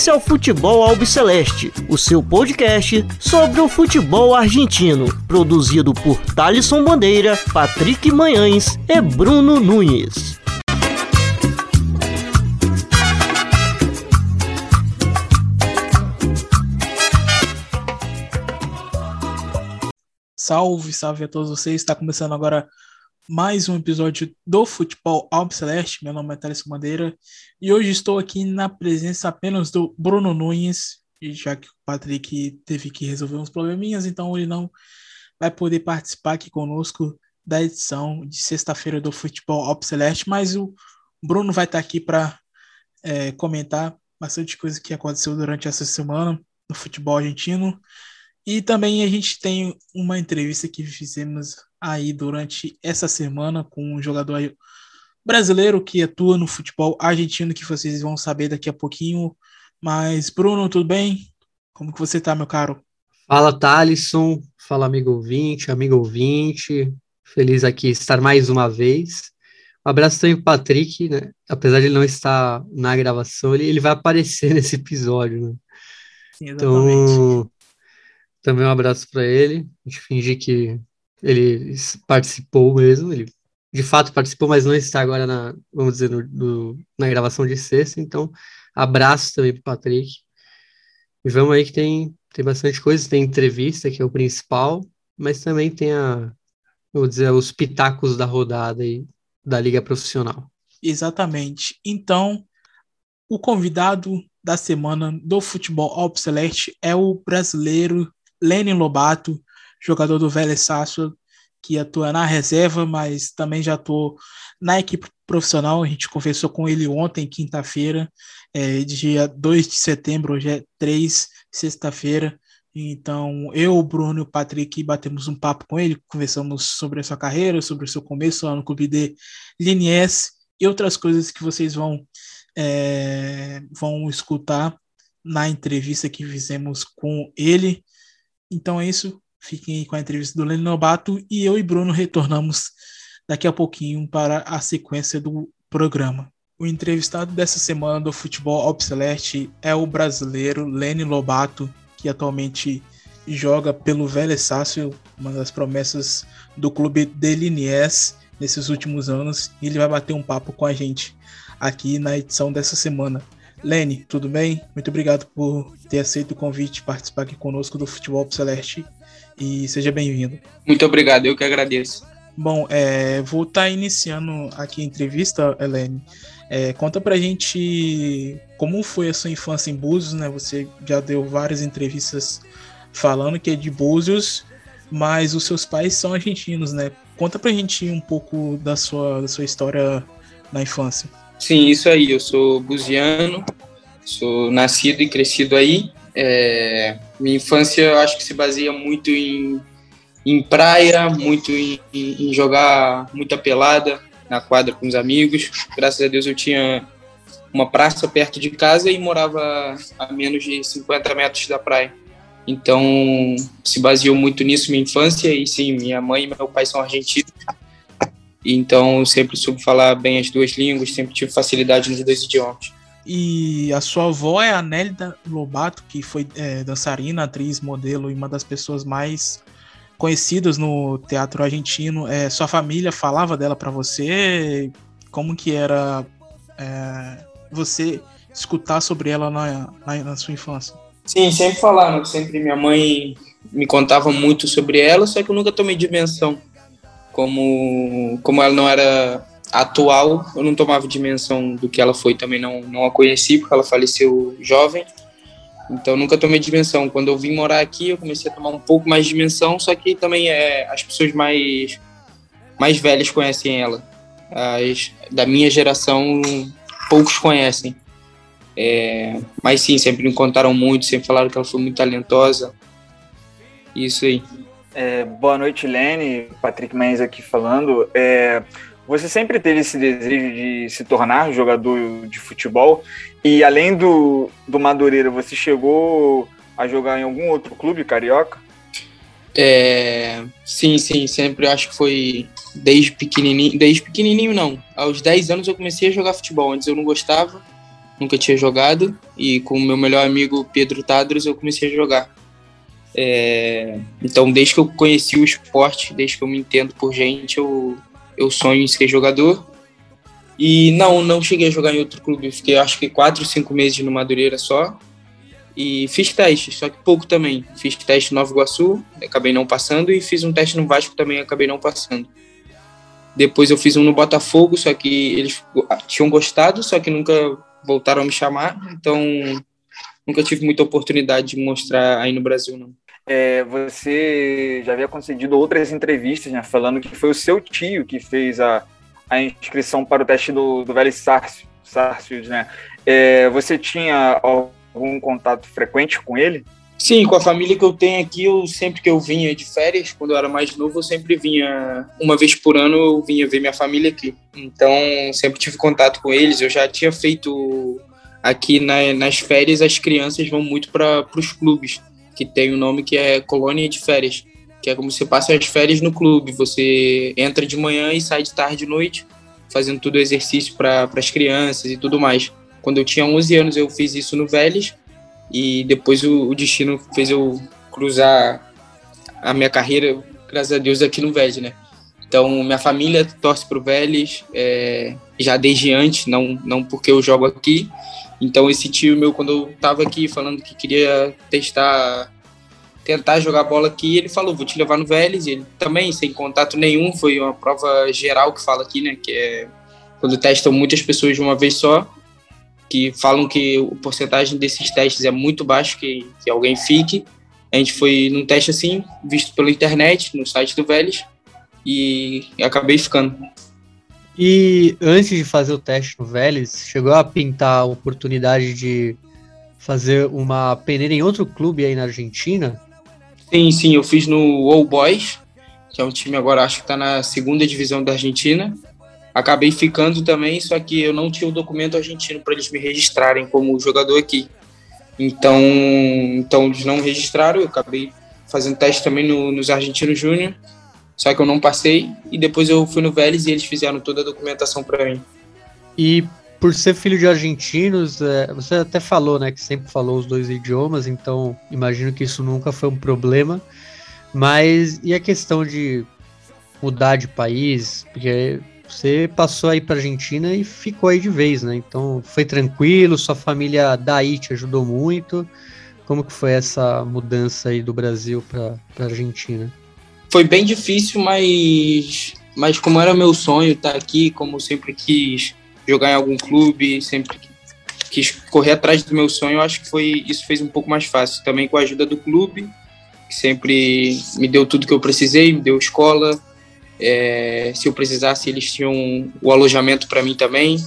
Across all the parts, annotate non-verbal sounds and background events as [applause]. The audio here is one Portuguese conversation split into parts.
Esse é o Futebol Albiceleste, o seu podcast sobre o futebol argentino, produzido por Thalisson Bandeira, Patrick Manhães e Bruno Nunes. Salve, salve a todos vocês. Está começando agora mais um episódio do Futebol Albiceleste. Meu nome é Thales Bandeira e hoje estou aqui na presença apenas do Bruno Nunes, já que o Patrick teve que resolver uns probleminhas, então ele não vai poder participar aqui conosco da edição de sexta-feira do Futebol Albiceleste, mas o Bruno vai estar aqui para é, comentar bastante coisa que aconteceu durante essa semana no futebol argentino. E também a gente tem uma entrevista que fizemos aí durante essa semana com um jogador brasileiro que atua no futebol argentino, que vocês vão saber daqui a pouquinho. Mas, Bruno, tudo bem? Como que você tá, meu caro? Fala, Thalisson. Fala, amigo ouvinte, amigo ouvinte. Feliz aqui estar mais uma vez. Um abraço também para Patrick, né? Apesar de ele não estar na gravação, ele, ele vai aparecer [laughs] nesse episódio, né? Sim, exatamente. Então, também um abraço para ele. A gente fingir que ele participou mesmo, ele de fato participou, mas não está agora na, vamos dizer, no, na gravação de sexta, então abraço também para Patrick. E vamos aí que tem, tem bastante coisa, tem entrevista, que é o principal, mas também tem a, vou dizer, os pitacos da rodada aí da Liga Profissional. Exatamente. Então, o convidado da semana do futebol Alpceleste é o brasileiro Lenin Lobato, jogador do Vélez Sarsfield, que atua na reserva, mas também já atuou na equipe profissional. A gente conversou com ele ontem, quinta-feira, é, dia 2 de setembro, hoje é 3, sexta-feira. Então, eu, o Bruno e o Patrick batemos um papo com ele, conversamos sobre a sua carreira, sobre o seu começo lá no clube de Liniers e outras coisas que vocês vão, é, vão escutar na entrevista que fizemos com ele. Então é isso. Fiquem com a entrevista do Lênin Nobato e eu e Bruno retornamos daqui a pouquinho para a sequência do programa. O entrevistado dessa semana do Futebol Obceleste é o brasileiro Lênin Lobato, que atualmente joga pelo Vélez Sácio, uma das promessas do clube de Liniers nesses últimos anos, e ele vai bater um papo com a gente aqui na edição dessa semana. Lene, tudo bem? Muito obrigado por ter aceito o convite de participar aqui conosco do Futebol Celeste e seja bem-vindo. Muito obrigado, eu que agradeço. Bom, é, vou estar tá iniciando aqui a entrevista, Helene. É, conta pra gente como foi a sua infância em Búzios, né? Você já deu várias entrevistas falando que é de Búzios, mas os seus pais são argentinos, né? Conta pra gente um pouco da sua, da sua história na infância. Sim, isso aí. Eu sou buziano, sou nascido e crescido aí. É, minha infância eu acho que se baseia muito em, em praia, muito em, em, jogar muita pelada na quadra com os amigos. Graças a Deus eu tinha uma praça perto de casa e morava a menos de 50 metros da praia. Então se baseou muito nisso minha infância e sim, minha mãe e meu pai são argentinos. Então, sempre soube falar bem as duas línguas, sempre tive facilidade nos dois idiomas. E a sua avó é a Nélida Lobato, que foi é, dançarina, atriz, modelo e uma das pessoas mais conhecidas no teatro argentino. É, sua família falava dela para você? Como que era é, você escutar sobre ela na, na, na, sua infância? Sim, sempre falaram. Sempre minha mãe me contava muito sobre ela, só que eu nunca tomei dimensão como, como ela não era atual, eu não tomava dimensão do que ela foi, também não, não a conheci, porque ela faleceu jovem, então nunca tomei dimensão. Quando eu vim morar aqui, eu comecei a tomar um pouco mais de dimensão, só que também é, as pessoas mais, mais velhas conhecem ela. As da minha geração, poucos conhecem. É, mas sim, sempre me contaram muito, sempre falaram que ela foi muito talentosa. Isso aí. É, boa noite, Lene. Patrick Mendes aqui falando. É, você sempre teve esse desejo de se tornar jogador de futebol e além do, do Madureira, você chegou a jogar em algum outro clube carioca? É, sim, sim, sempre acho que foi desde pequenininho, desde pequenininho não. Aos 10 anos eu comecei a jogar futebol, antes eu não gostava. nunca tinha jogado, e com o meu melhor amigo Pedro Tadros eu comecei a jogar. É, então, desde que eu conheci o esporte, desde que eu me entendo por gente, eu, eu sonho em ser jogador. E não, não cheguei a jogar em outro clube, fiquei acho que quatro, cinco meses no Madureira só. E fiz teste, só que pouco também. Fiz teste no Nova Iguaçu, acabei não passando, e fiz um teste no Vasco também, acabei não passando. Depois eu fiz um no Botafogo, só que eles tinham gostado, só que nunca voltaram a me chamar, então nunca tive muita oportunidade de mostrar aí no Brasil, não. É, você já havia concedido outras entrevistas, né, falando que foi o seu tio que fez a, a inscrição para o teste do, do Velho Sarsfield, né? É, você tinha algum contato frequente com ele? Sim, com a família que eu tenho aqui, eu sempre que eu vinha de férias, quando eu era mais novo, eu sempre vinha, uma vez por ano, eu vinha ver minha família aqui. Então, sempre tive contato com eles. Eu já tinha feito aqui na, nas férias, as crianças vão muito para os clubes, que tem um nome que é colônia de férias, que é como você passa as férias no clube. Você entra de manhã e sai de tarde e noite, fazendo tudo exercício para as crianças e tudo mais. Quando eu tinha 11 anos, eu fiz isso no Vélez e depois o, o destino fez eu cruzar a minha carreira, graças a Deus, aqui no Vélez, né? Então, minha família torce para o Vélez, é, já desde antes, não, não porque eu jogo aqui. Então, esse tio meu, quando eu estava aqui falando que queria testar, tentar jogar bola aqui, ele falou: vou te levar no Vélez. Ele também, sem contato nenhum, foi uma prova geral que fala aqui, né? Que é quando testam muitas pessoas de uma vez só que falam que a porcentagem desses testes é muito baixo, que, que alguém fique. A gente foi num teste assim, visto pela internet, no site do Vélez, e acabei ficando. E antes de fazer o teste no Vélez, chegou a pintar a oportunidade de fazer uma peneira em outro clube aí na Argentina? Sim, sim, eu fiz no All Boys, que é um time agora, acho que está na segunda divisão da Argentina acabei ficando também, só que eu não tinha o documento argentino para eles me registrarem como jogador aqui. Então, então eles não registraram, eu acabei fazendo teste também no, nos Argentinos Júnior, só que eu não passei e depois eu fui no Vélez e eles fizeram toda a documentação para mim. E por ser filho de argentinos, é, você até falou, né, que sempre falou os dois idiomas, então imagino que isso nunca foi um problema. Mas e a questão de mudar de país? Porque você passou aí para Argentina e ficou aí de vez, né? Então foi tranquilo, sua família daí te ajudou muito. Como que foi essa mudança aí do Brasil para Argentina? Foi bem difícil, mas mas como era meu sonho estar aqui, como sempre quis jogar em algum clube, sempre quis correr atrás do meu sonho, eu acho que foi isso fez um pouco mais fácil. Também com a ajuda do clube, que sempre me deu tudo que eu precisei, me deu escola, é, se eu precisasse, eles tinham o alojamento para mim também.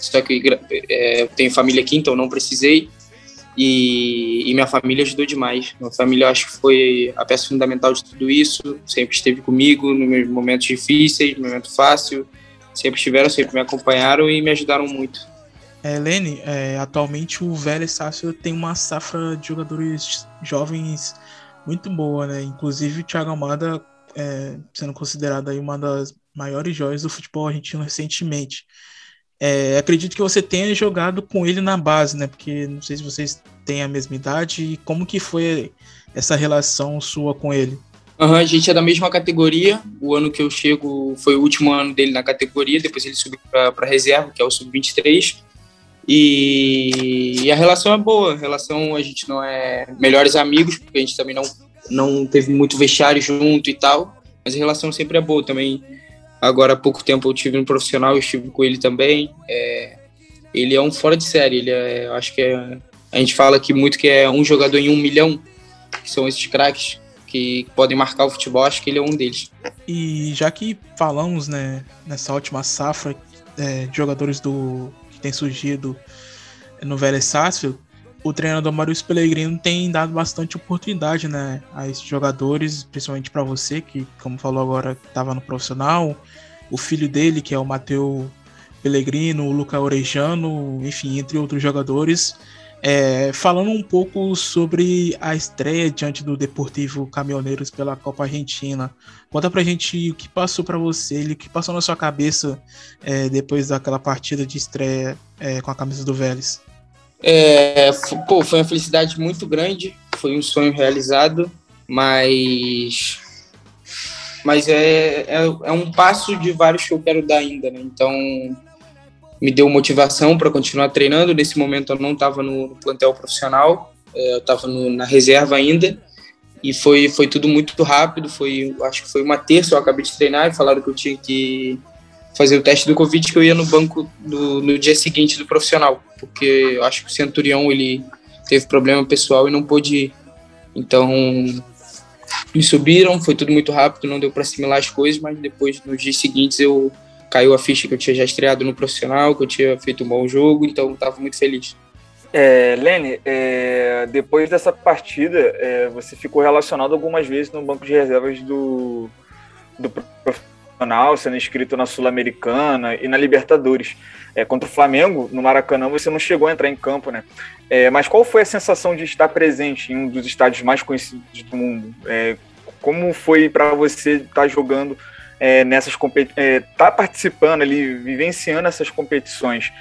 Só que é, eu tenho família aqui, então não precisei. E, e, minha família ajudou demais. Minha família, acho que foi a peça fundamental de tudo isso. Sempre esteve comigo nos meus momentos difíceis, no momento fácil. Sempre estiveram, sempre me acompanharam e me ajudaram muito. É, Lene, é, atualmente o Vélez Sácio tem uma safra de jogadores jovens muito boa, né? Inclusive o Thiago Amada é, sendo considerada aí uma das maiores joias do futebol argentino recentemente. É, acredito que você tenha jogado com ele na base, né? Porque não sei se vocês têm a mesma idade e como que foi essa relação sua com ele. Uhum, a gente é da mesma categoria. O ano que eu chego foi o último ano dele na categoria. Depois ele subiu para reserva, que é o sub-23. E, e, a relação é boa. A relação a gente não é melhores amigos, porque a gente também não não teve muito vestiário junto e tal, mas a relação sempre é boa também. Agora há pouco tempo eu tive um profissional, eu estive com ele também. É, ele é um fora de série, ele é, acho que é, a gente fala aqui muito que é um jogador em um milhão, que são esses craques que podem marcar o futebol, acho que ele é um deles. E já que falamos, né, nessa última safra é, de jogadores do que tem surgido no Vélez Sarsfield, o treinador Maurício Pellegrino tem dado bastante oportunidade, né, a esses jogadores, principalmente para você, que, como falou agora, estava no profissional, o filho dele, que é o Matheus Pellegrino, o Luca Orejano, enfim, entre outros jogadores. É, falando um pouco sobre a estreia diante do Deportivo Caminhoneiros pela Copa Argentina, conta pra gente o que passou para você, o que passou na sua cabeça é, depois daquela partida de estreia é, com a camisa do Vélez. É, pô, foi uma felicidade muito grande, foi um sonho realizado, mas mas é, é, é, um passo de vários que eu quero dar ainda, né? Então me deu motivação para continuar treinando. Nesse momento eu não estava no, plantel profissional, é, eu estava na reserva ainda e foi foi tudo muito rápido. Foi acho que foi uma terça eu acabei de treinar e falaram que eu tinha que fazer o teste do Covid que eu ia no banco do, no dia seguinte do profissional, porque eu acho que o Centurião ele teve problema pessoal e não pôde ir. Então, me subiram, foi tudo muito rápido, não deu para assimilar as coisas, mas depois, nos dias seguintes, eu caiu a ficha que eu tinha já estreado no profissional, que eu tinha feito um bom jogo, então estava muito feliz. É, Lene, é, depois dessa partida, é, você ficou relacionado algumas vezes no banco de reservas do, do profissional sendo inscrito na Sul-Americana e na Libertadores. É, contra o Flamengo, no Maracanã, você não chegou a entrar em campo, né? É, mas qual foi a sensação de estar presente em um dos estádios mais conhecidos do mundo? É, como foi para você estar jogando é, nessas competições, é, estar tá participando ali, vivenciando essas competições?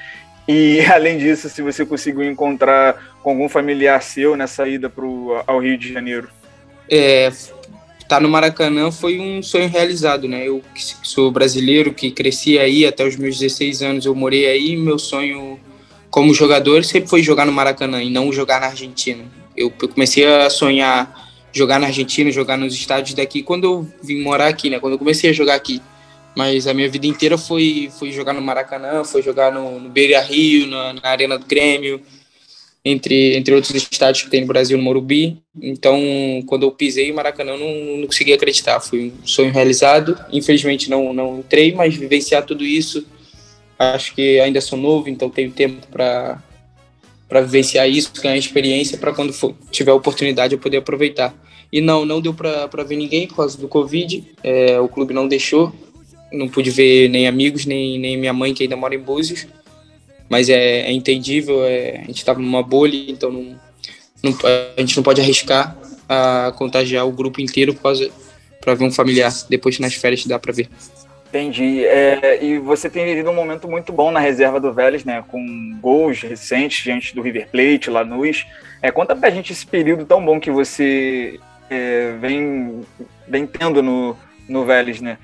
E [laughs] além disso, se você conseguiu encontrar com algum familiar seu nessa ida pro, ao Rio de Janeiro? É, estar tá no Maracanã foi um sonho realizado, né? Eu que sou brasileiro, que cresci aí até os meus 16 anos, eu morei aí, meu sonho como jogador sempre foi jogar no Maracanã e não jogar na Argentina. Eu, comecei a sonhar jogar na Argentina, jogar nos estádios daqui quando eu vim morar aqui, né? Quando eu comecei a jogar aqui. Mas a minha vida inteira foi, foi jogar no Maracanã, foi jogar no, no Beira Rio, na, na Arena do Grêmio, entre, entre outros estádios que tem no Brasil, no Morumbi. Então, quando eu pisei em Maracanã, não, não consegui acreditar. Foi um sonho realizado. Infelizmente, não, não entrei, mas vivenciar tudo isso, acho que ainda sou novo, então tenho tempo para para vivenciar isso, ganhar experiência para quando for, tiver oportunidade eu poder aproveitar. E não, não deu para ver ninguém por causa do Covid, é, o clube não deixou, não pude ver nem amigos, nem, nem minha mãe que ainda mora em Búzios mas é, é entendível, é, a gente estava numa bolha, então não, não, a gente não pode arriscar a contagiar o grupo inteiro para ver um familiar. Depois nas férias dá para ver. Entendi. É, e você tem vivido um momento muito bom na reserva do Vélez, né? Com gols recentes diante do River Plate, Lanús. É, conta pra gente esse período tão bom que você é, vem, vem tendo no, no Vélez, né?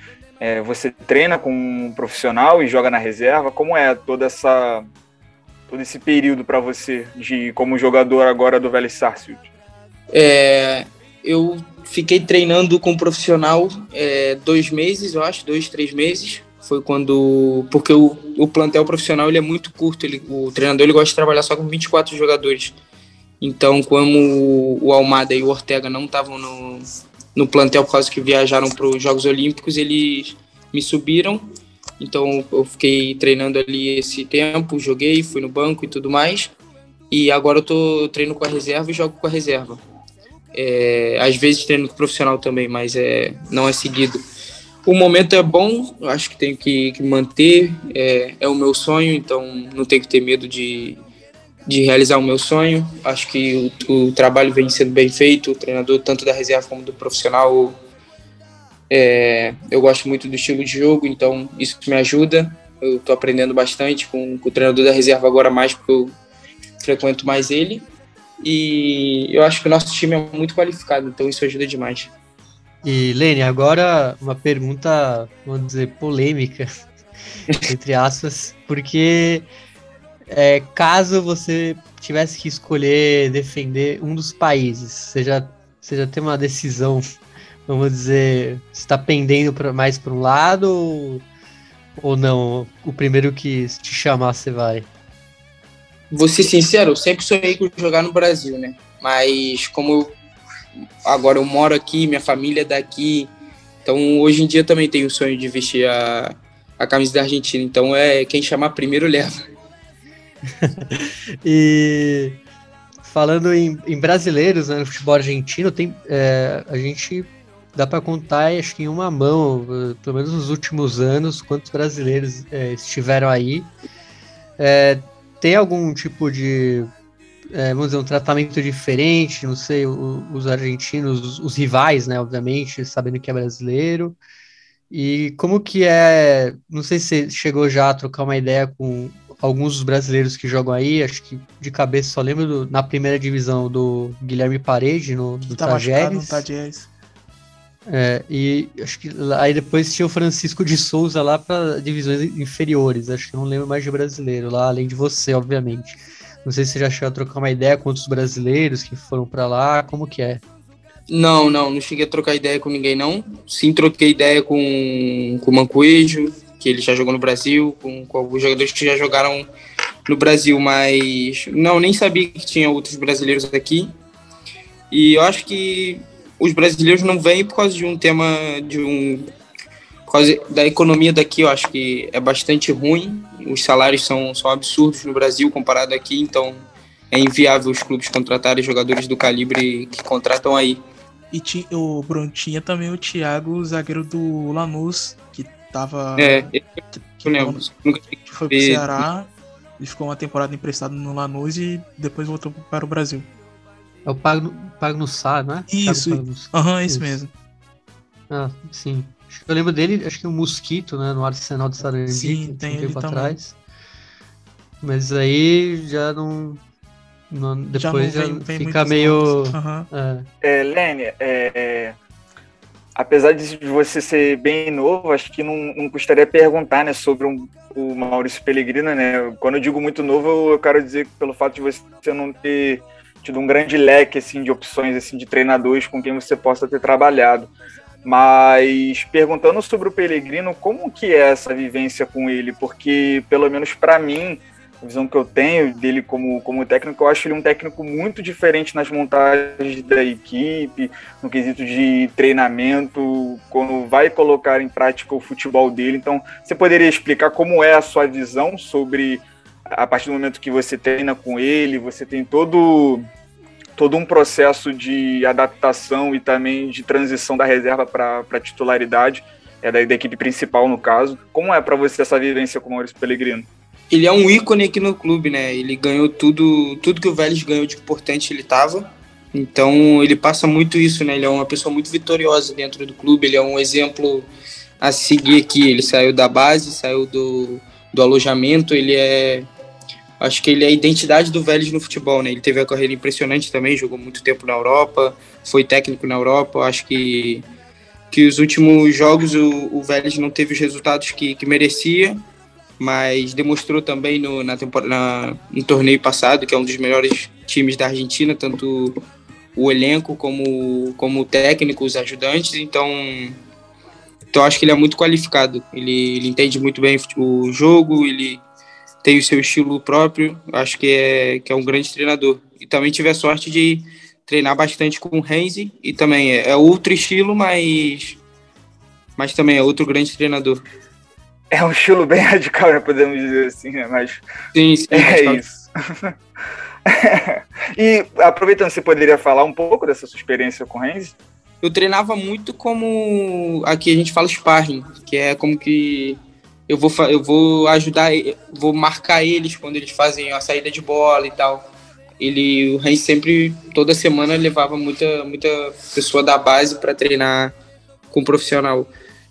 É, você treina com um profissional e joga na reserva? Como é toda essa todo esse período para você de como jogador agora do Vélez Sarsfield? É, eu fiquei treinando com um profissional é, dois meses, eu acho, dois, três meses. Foi quando. Porque o, o plantel profissional ele é muito curto, ele, o treinador ele gosta de trabalhar só com 24 jogadores. Então, como o Almada e o Ortega não estavam no, no plantel por causa que viajaram para os Jogos Olímpicos, eles me subiram. Então eu fiquei treinando ali esse tempo, joguei, fui no banco e tudo mais. E agora eu tô treino com a reserva e jogo com a reserva. É, às vezes treino profissional também, mas é, não é seguido. O momento é bom, acho que tenho que, que manter, é, é o meu sonho, então não tenho que ter medo de, de realizar o meu sonho. Acho que o, o, trabalho vem sendo bem feito, o treinador, tanto da reserva como do profissional. É, eu gosto muito do estilo de jogo, então isso me ajuda. Eu estou aprendendo bastante com, com, o treinador da reserva agora mais, porque eu frequento mais ele. E eu acho que o nosso time é muito qualificado, então isso ajuda demais. E, Lene, agora uma pergunta, vamos dizer, polêmica, [laughs] entre aspas, porque é, caso você tivesse que escolher defender um dos países, você já, você já tem uma decisão, vamos dizer, está pendendo pra, mais para um lado ou, ou não? O primeiro que te chamar, você vai? Vou ser sincero, eu sempre sonhei com jogar no Brasil, né? Mas como eu, agora eu moro aqui, minha família é daqui, então hoje em dia também tenho o sonho de vestir a, a camisa da Argentina. Então é quem chamar primeiro leva. [laughs] e falando em, em brasileiros né, no futebol argentino, tem, é, a gente dá para contar, acho que em uma mão, pelo menos nos últimos anos, quantos brasileiros é, estiveram aí. É, tem algum tipo de, é, vamos dizer, um tratamento diferente? Não sei, o, os argentinos, os, os, rivais, né, obviamente, sabendo que é brasileiro. E como que é, não sei se chegou já a trocar uma ideia com alguns dos brasileiros que jogam aí, acho que de cabeça só lembro do, na primeira divisão do Guilherme Parede, no, do tá Tajeres. Tajeres. É, e acho que lá- aí depois tinha o Francisco de Souza lá para divisões inferiores. Acho que eu não lembro mais de brasileiro lá, além de você, obviamente. Não sei se você já chegou a trocar uma ideia com outros brasileiros que foram para lá, como que é? Não, não, não cheguei a trocar ideia com ninguém, não. Sim, troquei ideia com, com o Mancoejo, que ele já jogou no Brasil, com, com alguns jogadores que já jogaram no Brasil, mas não, nem sabia que tinha outros brasileiros aqui. E eu acho que os brasileiros não vêm por causa de um tema de um da economia daqui, eu acho que é bastante ruim. Os salários são, são absurdos no Brasil comparado aqui, então é inviável os clubes contratarem jogadores do calibre que contratam aí. E o Bruno tinha também o Thiago, zagueiro do Lanús, que tava. É, que, eu lembro. Nunca que foi pro E- Ceará. Ele ficou uma temporada emprestado no Lanús e depois voltou para o Brasil. É o Pago, Pago no Sá, não é? Isso, Pagno- Aham, é isso Isso. mesmo. Ah, sim. Acho que Eu lembro dele, acho que o Mosquito, né, no Arsenal de Sarandi, Sim, um tem tempo ele também. atrás. Mas aí já não, não depois já, vem- vem fica meio. Aham. é, É, Lene, é, é, apesar de você ser bem novo, acho que não, não custaria perguntar né, sobre um- o Maurício Pellegrino. Né? Quando eu digo muito novo, eu quero dizer que pelo fato de você não ter tido um grande leque assim, de opções assim, de treinadores com quem você possa ter trabalhado. Mas perguntando sobre o Pellegrino, como que é essa vivência com ele? Porque, pelo menos para mim, a visão que eu tenho dele como, como técnico, eu acho ele um técnico muito diferente nas montagens da equipe, no quesito de treinamento, quando vai colocar em prática o futebol dele. Então, você poderia explicar como é a sua visão sobre a partir do momento que você treina com ele, você tem todo todo um processo de adaptação e também de transição da reserva para titularidade, é da, da equipe principal no caso. Como é para você essa vivência com o Maurício Pellegrino? Ele é um ícone aqui no clube, né? Ele ganhou tudo, tudo que o Vélez ganhou de importante ele tava. Então ele passa muito isso, né? Ele é uma pessoa muito vitoriosa dentro do clube, ele é um exemplo a seguir aqui. Ele saiu da base, saiu do, do alojamento, ele é. Acho que ele é a identidade do Vélez no futebol, né? Ele teve a carreira impressionante também, jogou muito tempo na Europa, foi técnico na Europa. Acho que, que os últimos jogos o, o Vélez não teve os resultados que, que merecia, mas demonstrou também no, na temporada, no torneio passado, que é um dos melhores times da Argentina, tanto o elenco como, como o técnico, os ajudantes. Então, então acho que ele é muito qualificado. Ele, ele entende muito bem o jogo, ele tem o seu estilo próprio. Acho que é, que é um grande treinador. E também tive a sorte de treinar bastante com o Renzi, e também é, é outro estilo, mas, mas também é outro grande treinador. É um estilo bem [laughs] radical, né, podemos dizer assim, né? Mas Sim, sim, é radical. isso. [laughs] e aproveitando, você poderia falar um pouco dessa sua experiência com o Renzi? eu treinava muito como aqui a gente fala sparring, que é como que eu vou eu vou ajudar, vou marcar eles quando eles fazem a saída de bola e tal. Ele o Reis sempre toda semana levava muita muita pessoa da base para treinar com o profissional.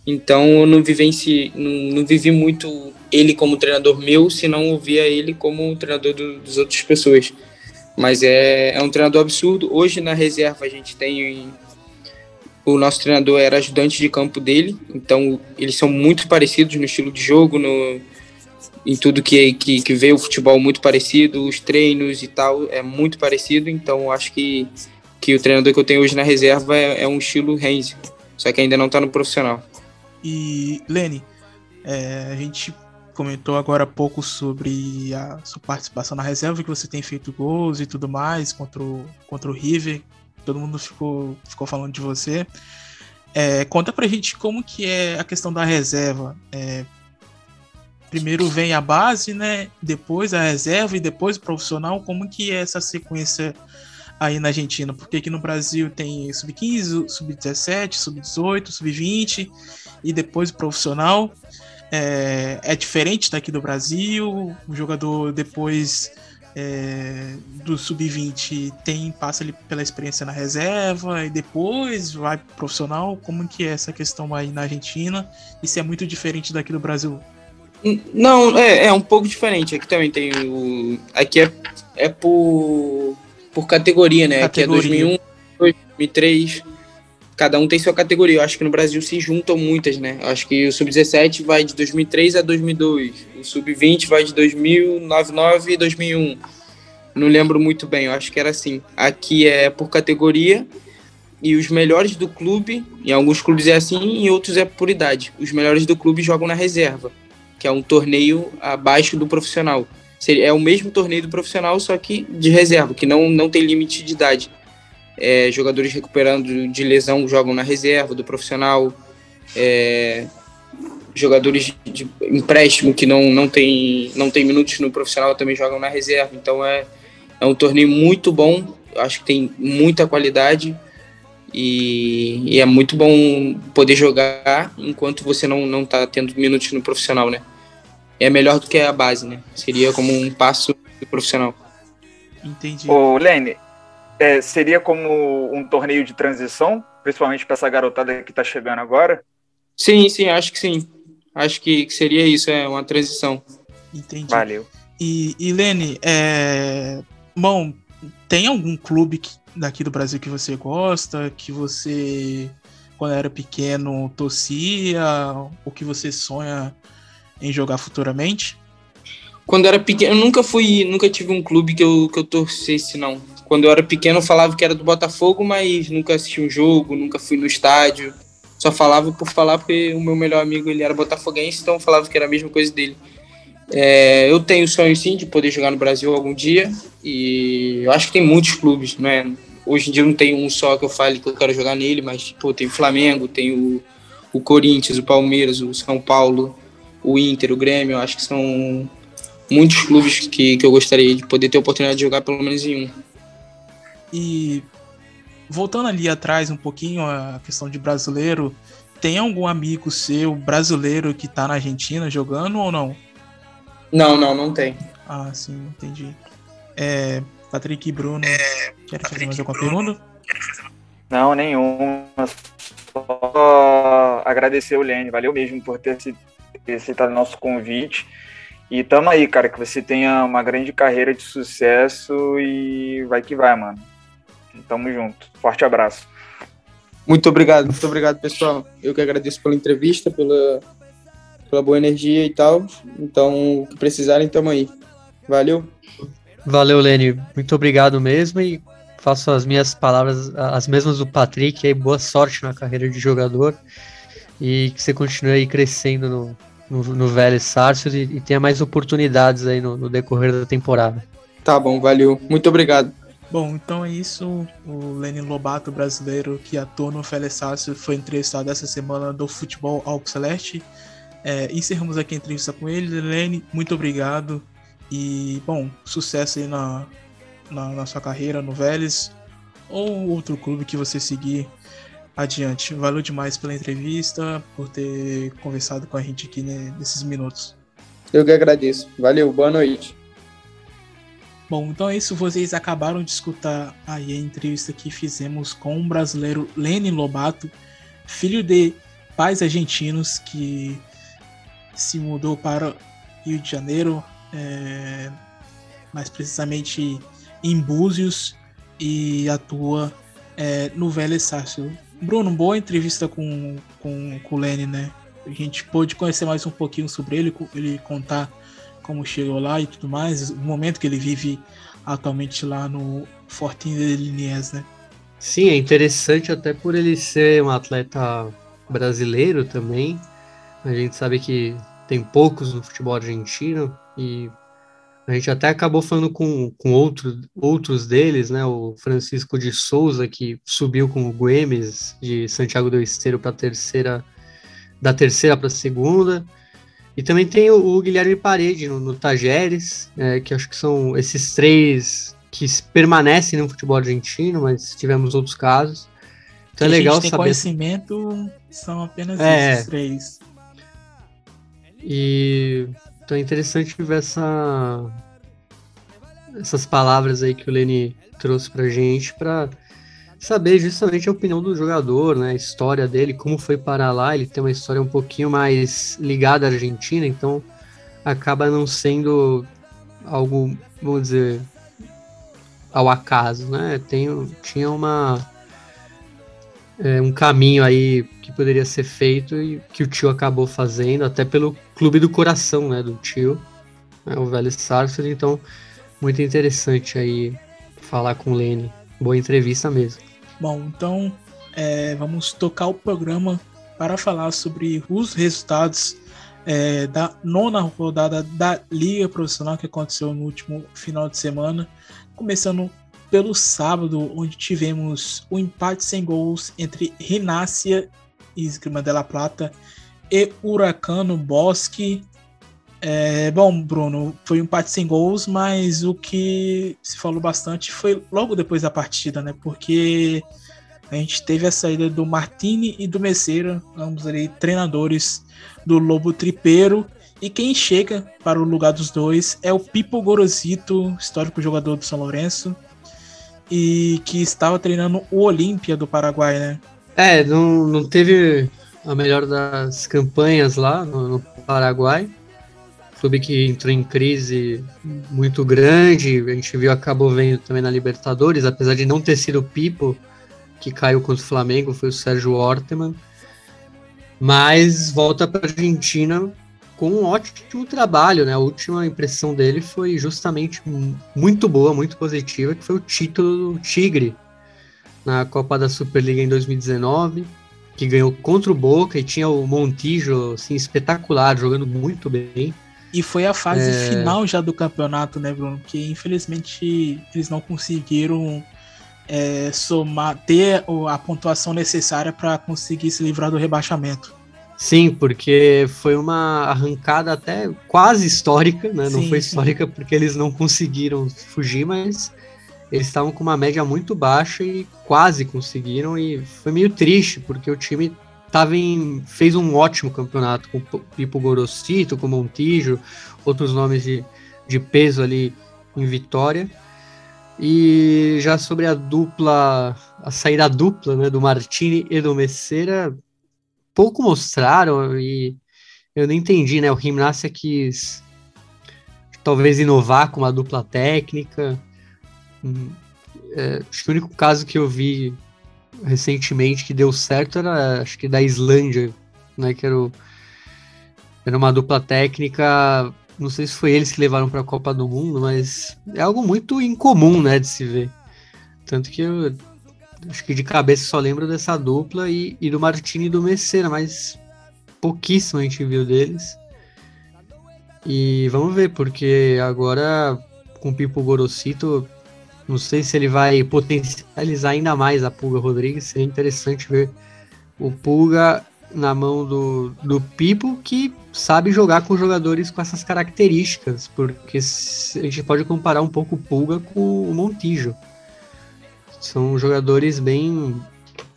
Então eu não vivenci, não, não vivi muito ele como treinador meu, senão eu via ele como treinador do, das outras pessoas. Mas é, é um treinador absurdo. Hoje na reserva a gente tem o nosso treinador era ajudante de campo dele, então eles são muito parecidos no estilo de jogo, no, em tudo que, que, que vê o futebol muito parecido, os treinos e tal, é muito parecido, então acho que, que o treinador que eu tenho hoje na reserva é, é um estilo Renzi, só que ainda não está no profissional. E, Lene, é, a gente comentou agora há pouco sobre a sua participação na reserva, que você tem feito gols e tudo mais contra o, contra o River. Todo mundo ficou, ficou falando de você. É, conta pra gente como que é a questão da reserva. É, primeiro vem a base, né? Depois a reserva e depois o profissional. Como que é essa sequência aí na Argentina? Porque aqui no Brasil tem sub-15, sub-17, sub-18, sub-20 e depois o profissional. É, é, diferente daqui do Brasil. O jogador depois é, do sub-20 tem passa ali pela experiência na reserva e depois vai pro profissional. Como que é essa questão aí na Argentina? Se é muito diferente daqui do Brasil? Não, é, é um pouco diferente. Aqui também tem o. Aqui é, é por, por categoria, né? Categoria. Aqui é 2001, 2003. Cada um tem sua categoria. Eu acho que no Brasil se juntam muitas, né? Eu acho que o Sub-17 vai de 2003 a 2002. O Sub-20 vai de 2000, 99 e 2001. Não lembro muito bem, eu acho que era assim. Aqui é por categoria e os melhores do clube, em alguns clubes é assim, em outros é por idade. Os melhores do clube jogam na reserva que é um torneio abaixo do profissional. É o mesmo torneio do profissional, só que de reserva, que não, não tem limite de idade. É, jogadores recuperando de lesão jogam na reserva do profissional. É, jogadores de empréstimo que não, não, tem, não tem minutos no profissional também jogam na reserva. Então é, é um torneio muito bom, acho que tem muita qualidade e, e, é muito bom poder jogar enquanto você não, não tá tendo minutos no profissional, né? É melhor do que a base, né? Seria como um passo profissional. Entendi. Ô, Lene, é, seria como um torneio de transição, principalmente para essa garotada que está chegando agora? Sim, sim, acho que sim. Acho que, que seria isso, é uma transição. Entendi. Valeu. E, e Lene, é... bom, tem algum clube que, daqui do Brasil que você gosta, que você, quando era pequeno, torcia, ou que você sonha em jogar futuramente? Quando eu era pequeno, eu nunca fui, nunca tive um clube que eu, que eu torcesse, não. Quando eu era pequeno, eu falava que era do Botafogo, mas nunca assisti um jogo, nunca fui no estádio. Só falava por falar porque o meu melhor amigo ele era botafoguense, então eu falava que era a mesma coisa dele. É, eu tenho sonho sim de poder jogar no Brasil algum dia e eu acho que tem muitos clubes, né? Hoje em dia não tem um só que eu fale que eu quero jogar nele, mas pô, tem o Flamengo, tem o, o Corinthians, o Palmeiras, o São Paulo, o Inter, o Grêmio, acho que são muitos clubes que, que eu gostaria de poder ter a oportunidade de jogar pelo menos em um. E voltando ali atrás um pouquinho a questão de brasileiro, tem algum amigo seu brasileiro que tá na Argentina jogando ou não? Não, não, não tem. Ah, sim, entendi. É, Patrick e Bruno, é, querem fazer mais alguma pergunta? Não, nenhuma. Só agradecer o Lene, valeu mesmo por ter se ter aceitado o nosso convite. E tamo aí, cara, que você tenha uma grande carreira de sucesso e vai que vai, mano. Tamo junto. Forte abraço. Muito obrigado, muito obrigado, pessoal. Eu que agradeço pela entrevista, pela, pela boa energia e tal. Então, o que precisarem, tamo aí. Valeu. Valeu, Lene. Muito obrigado mesmo e faço as minhas palavras, as mesmas do Patrick. Aí, boa sorte na carreira de jogador e que você continue aí crescendo no, no, no Vélez Sarsfield e, e, tenha mais oportunidades aí no, no, decorrer da temporada. Tá bom, valeu. Muito obrigado. Bom, então é isso. O Lenin Lobato, brasileiro que atua no Vélez Sarsfield, foi entrevistado essa semana do Futebol Alpo Celeste. É, encerramos aqui a entrevista com ele. Lenin, muito obrigado. E, bom, sucesso aí na, na, na sua carreira no Vélez ou outro clube que você seguir adiante. Valeu demais pela entrevista, por ter conversado com a gente aqui nesses minutos. Eu que agradeço. Valeu, boa noite. Bom, então é isso. Vocês acabaram de escutar aí a entrevista que fizemos com o brasileiro Lenny Lobato, filho de pais argentinos que se mudou para Rio de Janeiro, é, mais precisamente em Búzios, e atua é, no Vélez Sarsfield. Bruno, boa entrevista com, com, com o Lenny, né? A gente pôde conhecer mais um pouquinho sobre ele, ele contar como chegou lá e tudo mais, o momento que ele vive atualmente lá no Fortin de Liniers, né? Sim, é interessante até por ele ser um atleta brasileiro também. A gente sabe que tem poucos no futebol argentino e a gente até acabou falando com, com outro, outros deles, né? O Francisco de Souza, que subiu com o Guemes de Santiago do Esteiro para terceira, da terceira para a segunda. E também tem o, o Guilherme Parede no, no Tajeres, é, que acho que são esses três que permanecem no futebol argentino, mas tivemos outros casos. Então é legal saber. conhecimento são apenas é, esses três. E então é interessante ver essa, essas palavras aí que o Leni trouxe pra gente para saber justamente a opinião do jogador, né, a história dele, como foi parar lá, ele tem uma história um pouquinho mais ligada à Argentina, então acaba não sendo algo, vamos dizer, ao acaso, né? Tem, tinha uma é, um caminho aí que poderia ser feito e que o tio acabou fazendo, até pelo clube do coração, né, do tio, né, o velho Sarsfield, então muito interessante aí falar com o Lene, boa entrevista mesmo. Bom, então é, vamos tocar o programa para falar sobre os resultados é, da nona rodada da Liga Profissional que aconteceu no último final de semana, começando pelo sábado, onde tivemos o um empate sem gols entre Rinácia e Esgrima de la Plata e Huracano Bosque. É, bom, Bruno, foi um empate sem gols, mas o que se falou bastante foi logo depois da partida, né? Porque a gente teve a saída do Martini e do Messeira, ambos ali treinadores do Lobo Tripeiro. E quem chega para o lugar dos dois é o Pipo Gorosito, histórico jogador do São Lourenço, e que estava treinando o Olímpia do Paraguai, né? É, não, não teve a melhor das campanhas lá no, no Paraguai. Clube que entrou em crise muito grande. A gente viu, acabou vendo também na Libertadores, apesar de não ter sido o Pipo que caiu contra o Flamengo, foi o Sérgio Orteman. Mas volta para a Argentina com um ótimo trabalho, né? A última impressão dele foi justamente muito boa, muito positiva, que foi o título do Tigre na Copa da Superliga em 2019, que ganhou contra o Boca e tinha o Montijo, assim, espetacular, jogando muito bem. E foi a fase é... final já do campeonato, né, Bruno? Que infelizmente eles não conseguiram é, somar, ter a pontuação necessária para conseguir se livrar do rebaixamento. Sim, porque foi uma arrancada até quase histórica, né? Não sim, foi histórica sim. porque eles não conseguiram fugir, mas eles estavam com uma média muito baixa e quase conseguiram. E foi meio triste, porque o time tava em, fez um ótimo campeonato com Pipo Gorosito, com Montijo, outros nomes de, de peso ali em Vitória. E já sobre a dupla, a saída dupla né, do Martini e do Messeira, pouco mostraram e eu não entendi, né? O Gimnasia quis talvez inovar com uma dupla técnica. É, acho que o único caso que eu vi recentemente que deu certo era acho que da Islândia, né? Que era, o, era uma dupla técnica. Não sei se foi eles que levaram para a Copa do Mundo, mas é algo muito incomum, né, de se ver. Tanto que eu acho que de cabeça só lembro dessa dupla e, e do Martini e do Messena, mas pouquíssimo a gente viu deles. E vamos ver, porque agora com o Pipo Gorosito, não sei se ele vai potencializar ainda mais a Pulga Rodrigues. Seria interessante ver o Pulga na mão do, do Pipo, que sabe jogar com jogadores com essas características, porque a gente pode comparar um pouco o Pulga com o Montijo. São jogadores bem,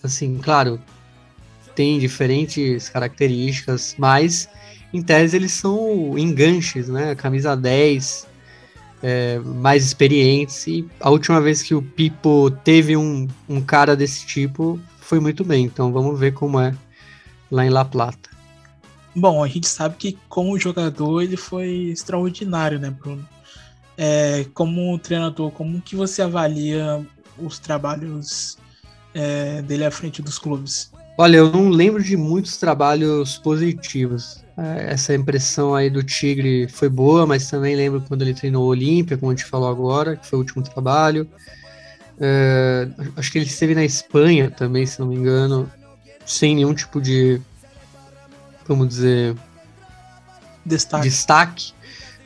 assim, claro, tem diferentes características, mas em tese eles são enganches, né? Camisa 10, é, mais experientes. E a última vez que o Pipo teve um, um cara desse tipo foi muito bem. Então vamos ver como é lá em La Plata. Bom, a gente sabe que como jogador ele foi extraordinário, né, Bruno? É, como treinador, como que você avalia os trabalhos é, dele à frente dos clubes? Olha, eu não lembro de muitos trabalhos positivos. É, essa impressão aí do Tigre foi boa, mas também lembro quando ele treinou o Olímpia, como a gente falou agora, que foi o último trabalho. É, acho que ele esteve na Espanha também, se não me engano, sem nenhum tipo de, vamos dizer, destaque. destaque.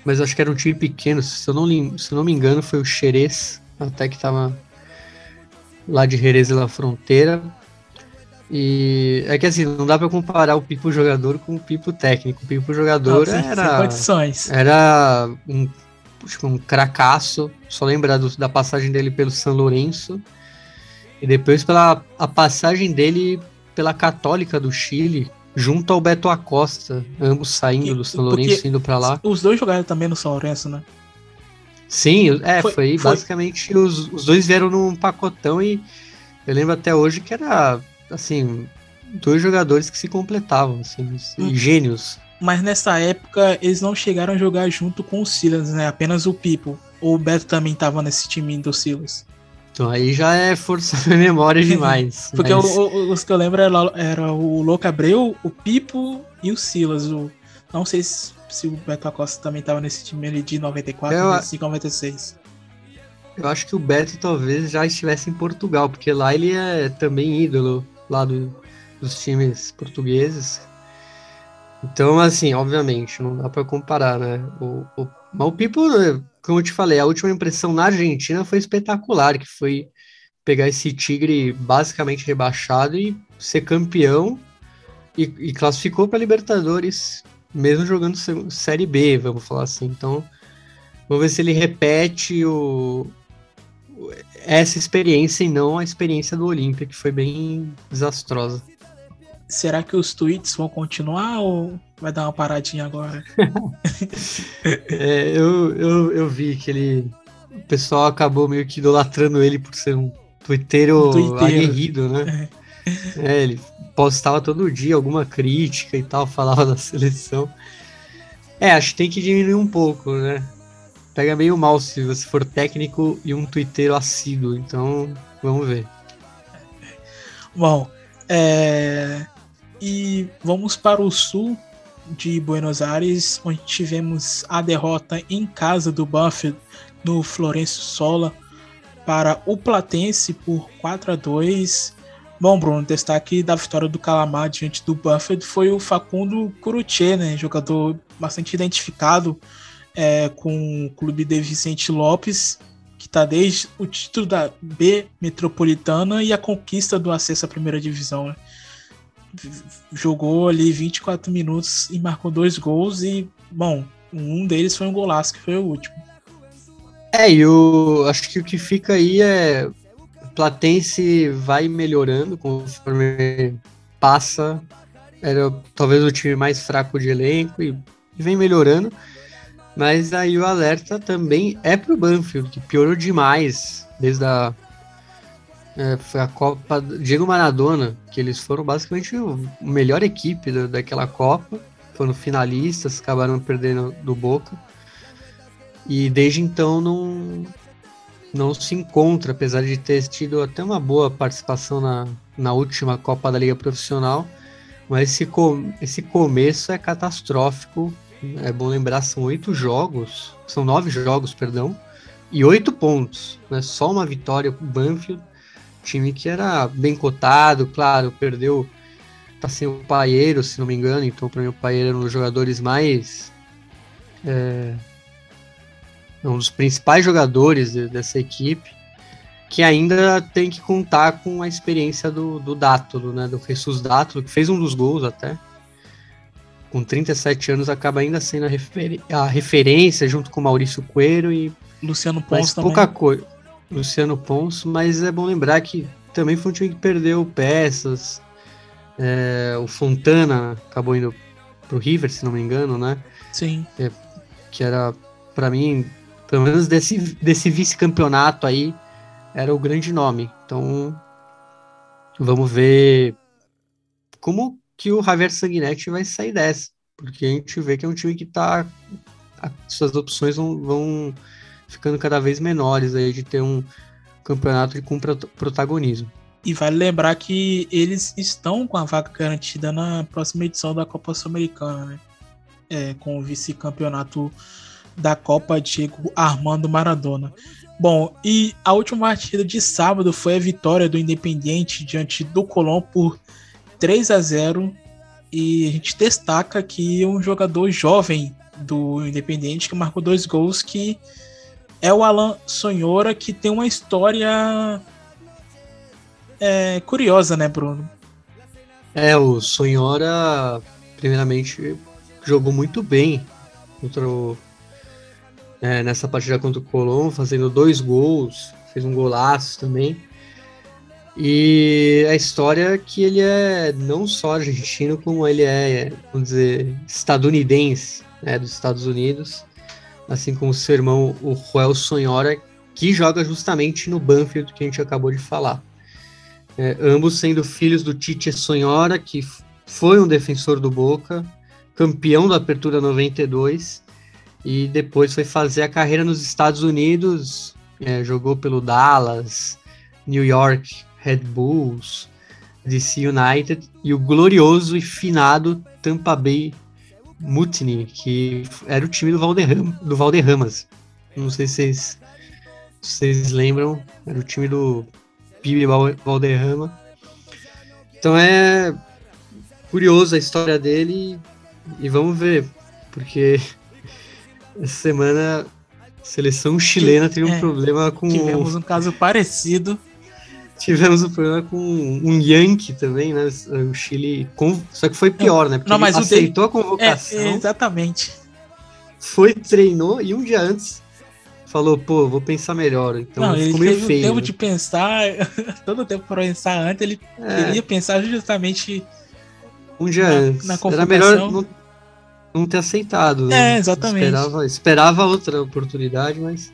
Mas acho que era um time pequeno, se eu não, se eu não me engano, foi o Xerez, até que estava lá de Jerez La Fronteira. E é que assim, não dá para comparar o Pipo jogador com o Pipo técnico. O Pipo jogador não, era. Era um, tipo, um cracaço. Só lembrar do, da passagem dele pelo São Lourenço. E depois pela a passagem dele pela Católica do Chile, junto ao Beto Acosta, ambos saindo do São Lourenço indo para lá. Os dois jogaram também no São Lourenço, né? Sim, é, foi, foi, foi. basicamente os, os dois vieram num pacotão e eu lembro até hoje que era assim, dois jogadores que se completavam, assim, hum. gênios mas nessa época eles não chegaram a jogar junto com o Silas, né? Apenas o Pipo. Ou o Beto também tava nesse time do Silas. Então aí já é força de memória demais. [laughs] Porque mas... o, o, os que eu lembro era, era o Louco Abreu, o Pipo e o Silas. O, não sei se, se o Beto Acosta também tava nesse time ali de 94, eu, 95, 96. Eu acho que o Beto talvez já estivesse em Portugal, porque lá ele é também ídolo lá do, dos times portugueses. Então, assim, obviamente, não dá para comparar, né? O, o, mas o Pipo, como eu te falei, a última impressão na Argentina foi espetacular, que foi pegar esse Tigre basicamente rebaixado e ser campeão e, e classificou para Libertadores, mesmo jogando Série B, vamos falar assim. Então, vamos ver se ele repete o, essa experiência e não a experiência do Olímpia, que foi bem desastrosa. Será que os tweets vão continuar ou vai dar uma paradinha agora? [laughs] [laughs] é, eu, eu, eu vi que ele. O pessoal acabou meio que idolatrando ele por ser um twitteiro, um aguerrido, né? É. é, ele postava todo dia alguma crítica e tal, falava [laughs] da seleção. É, acho que tem que diminuir um pouco, né? Pega meio mal se você for técnico e um twitteiro assíduo, então vamos ver. Bom, é... E vamos para o sul de Buenos Aires, onde tivemos a derrota em casa do Buffett no Florencio Sola para o Platense por 4 a 2. Bom, Bruno, destaque da vitória do Calamar diante do Buffett foi o Facundo Curuche, né, jogador bastante identificado é, com o clube de Vicente Lopes, que está desde o título da B Metropolitana e a conquista do acesso à primeira divisão. Né jogou ali 24 minutos e marcou dois gols e, bom, um deles foi um golaço que foi o último. É, e eu acho que o que fica aí é Platense vai melhorando conforme passa. Era talvez o time mais fraco de elenco e vem melhorando. Mas aí o alerta também é pro Banfield, que piorou demais desde a é, foi a Copa Diego Maradona, que eles foram basicamente a melhor equipe da, daquela Copa. Foram finalistas, acabaram perdendo do Boca. E desde então não, não se encontra, apesar de ter tido até uma boa participação na, na última Copa da Liga Profissional. Mas esse, com, esse começo é catastrófico. É bom lembrar, são oito jogos, são nove jogos, perdão, e oito pontos. Né? Só uma vitória para o Banfield time que era bem cotado, claro, perdeu tá sem o Paieiro, se não me engano, então para mim o Paieiro era um dos jogadores mais é, um dos principais jogadores de, dessa equipe, que ainda tem que contar com a experiência do, do Dátulo, né, do Jesus Dátulo, que fez um dos gols até, com 37 anos acaba ainda sendo a, refer a referência junto com Maurício Coelho e Luciano Pons pouca coisa Luciano Pons, mas é bom lembrar que também foi um time que perdeu peças. É, o Fontana acabou indo pro River, se não me engano, né? Sim. É, que era, para mim, pelo menos desse, desse vice-campeonato aí, era o grande nome. Então, vamos ver como que o Javier Sanguinetti vai sair dessa. Porque a gente vê que é um time que tá. As suas opções vão, vão ficando cada vez menores aí de ter um campeonato com protagonismo. E vale lembrar que eles estão com a vaga garantida na próxima edição da Copa Sul-Americana, né? É, com o vice-campeonato da Copa Diego Armando Maradona. Bom, e a última partida de sábado foi a vitória do Independiente diante do Colón por 3 a 0 e a gente destaca aqui um jogador jovem do Independiente que marcou dois gols que é o Alan Sonhora, que tem uma história é, curiosa, né, Bruno? É, o Sonhora, primeiramente, jogou muito bem contra o, é, nessa partida contra o Colombo, fazendo dois gols, fez um golaço também. E a história é que ele é não só argentino, como ele é, vamos dizer, estadunidense, né, dos Estados Unidos assim como seu irmão, o Joel Sonhora, que joga justamente no Banfield que a gente acabou de falar. É, ambos sendo filhos do Tite Sonhora, que foi um defensor do Boca, campeão da Apertura 92 e depois foi fazer a carreira nos Estados Unidos, é, jogou pelo Dallas, New York Red Bulls, DC United e o glorioso e finado Tampa Bay Mutiny, que era o time do, Valderram, do Valderramas. Não sei se vocês, se vocês lembram, era o time do Pibe Valderrama. Então é curioso a história dele e vamos ver, porque [laughs] essa semana a seleção chilena teve um é, problema com. Tivemos um caso parecido. Tivemos um problema com um Yankee também, né? O Chile. Com... Só que foi pior, né? Porque Não, mas aceitou a convocação. É, exatamente. Foi, treinou e um dia antes falou, pô, vou pensar melhor. Então Não, ficou meio feio. tempo de pensar, [laughs] todo o tempo para pensar antes, ele é. queria pensar justamente um dia na, antes. Na Era melhor não, não ter aceitado. Né? É, exatamente. Esperava, esperava outra oportunidade, mas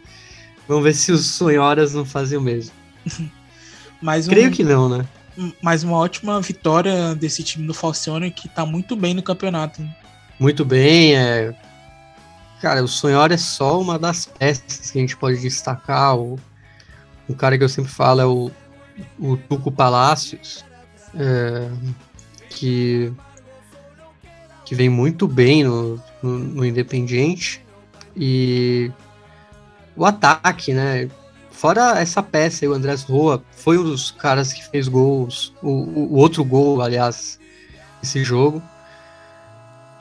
vamos ver se os sonhoras não fazem o mesmo. [laughs] mais um, Creio que não, né? Mais uma ótima vitória desse time do Falcione que tá muito bem no campeonato. Muito bem, é. Cara, o Sonhora é só uma das peças que a gente pode destacar. O, o cara que eu sempre falo é o, o Tuco Palácios, é, que que vem muito bem no, no, no Independiente. E o ataque, né? Fora essa peça, o Andrés Roa foi um dos caras que fez gols, o, o outro gol, aliás, esse jogo.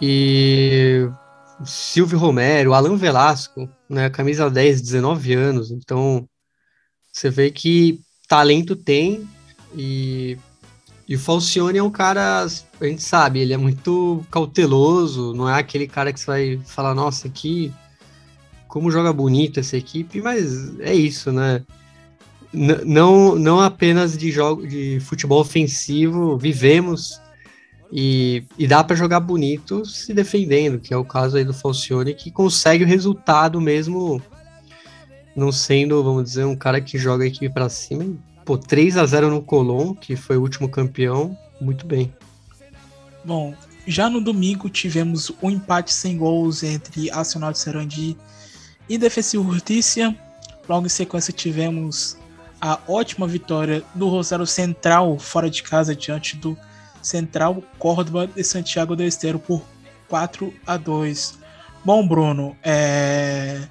E Silvio Romero, Alan Velasco, né, camisa 10, 19 anos. Então, você vê que talento tem e e o Falcione é um cara, a gente sabe, ele é muito cauteloso, não é aquele cara que você vai falar, nossa, aqui, como joga bonito essa equipe, mas é isso, né? N não, não apenas de jogo de futebol ofensivo vivemos e, e dá para jogar bonito se defendendo, que é o caso aí do Falcione, que consegue o resultado mesmo não sendo, vamos dizer, um cara que joga a equipe para cima Pô, 3 a 0 no Colón, que foi o último campeão, muito bem. Bom, já no domingo tivemos um empate sem gols entre Arsenal de Sarandi e Defensivo Justiça. Logo em sequência tivemos a ótima vitória do Rosário Central fora de casa diante do Central Córdoba de Santiago do Estero por 4 a 2. Bom, Bruno, é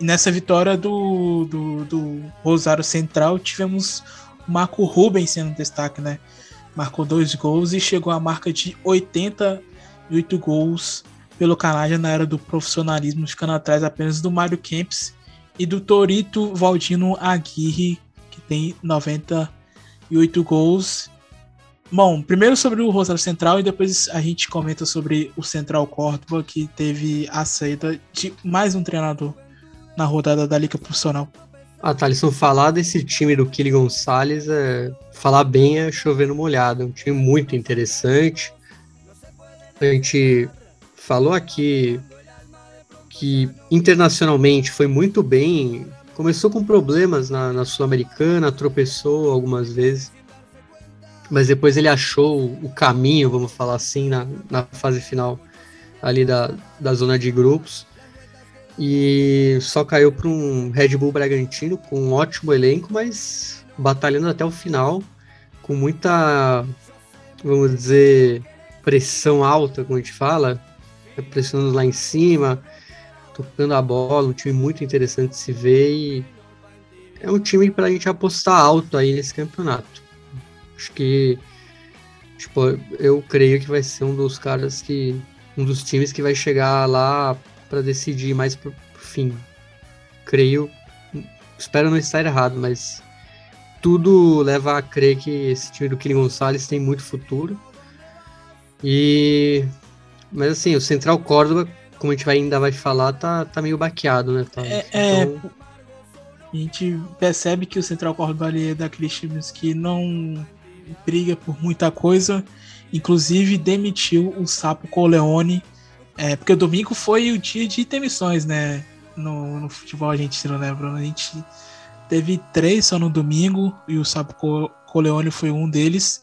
nessa vitória do, do, do, Rosário Central, tivemos Marco Rubens sendo destaque, né? Marcou dois gols e chegou à marca de 88 gols pelo Canadá na era do profissionalismo, ficando atrás apenas do Mário Kempis e do Torito Valdino Aguirre, que tem 98 gols. Bom, primeiro sobre o Rosário Central e depois a gente comenta sobre o Central Córdoba, que teve a saída de mais um treinador na rodada da Liga Profissional. Ah, Thalisson, falar desse time do Kili Gonçalves é falar bem é chover no molhado. É um time muito interessante. A gente falou aqui que internacionalmente foi muito bem. Começou com problemas na, na Sul-Americana, tropeçou algumas vezes, mas depois ele achou o caminho, vamos falar assim, na, na fase final ali da, da zona de grupos e só caiu para um Red Bull Bragantino com um ótimo elenco, mas batalhando até o final, com muita, vamos dizer, pressão alta, como a gente fala, pressionando lá em cima, tocando a bola, um time muito interessante de se ver e é um time para a gente apostar alto aí nesse campeonato. Acho que tipo, eu creio que vai ser um dos caras que um dos times que vai chegar lá para decidir mais pro, pro fim. Creio, espero não estar errado, mas tudo leva a crer que esse time do Kili Gonçalves tem muito futuro. E mas assim, o Central Córdoba, como a gente vai, ainda vai falar, tá, tá meio baqueado, né? Tá, é, é então... é, a gente percebe que o Central Córdoba ali é daqueles times que não briga por muita coisa, inclusive demitiu o Sapo Coleone é, porque o domingo foi o dia de demissões, né? No, no futebol argentino, né, Bruno? A gente teve três só no domingo e o Sapo Coleone foi um deles.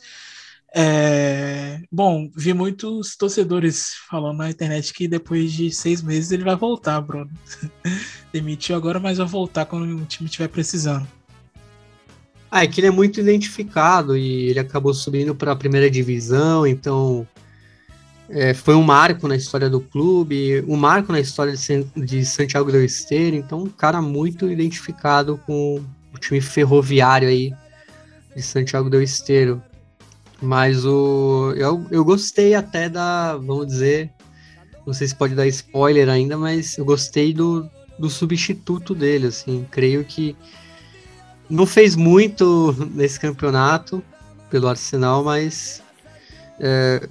É, bom, vi muitos torcedores falando na internet que depois de seis meses ele vai voltar, Bruno. [laughs] Demitiu agora, mas vai voltar quando o time estiver precisando. Ah, é que ele é muito identificado e ele acabou subindo para a primeira divisão, então é, foi um marco na história do clube, um marco na história de, de Santiago del Esteiro, então um cara muito identificado com o time ferroviário aí de Santiago del Esteiro. Mas o eu, eu gostei até da, vamos dizer, não sei se pode dar spoiler ainda, mas eu gostei do, do substituto dele, assim, creio que não fez muito nesse campeonato pelo Arsenal, mas é,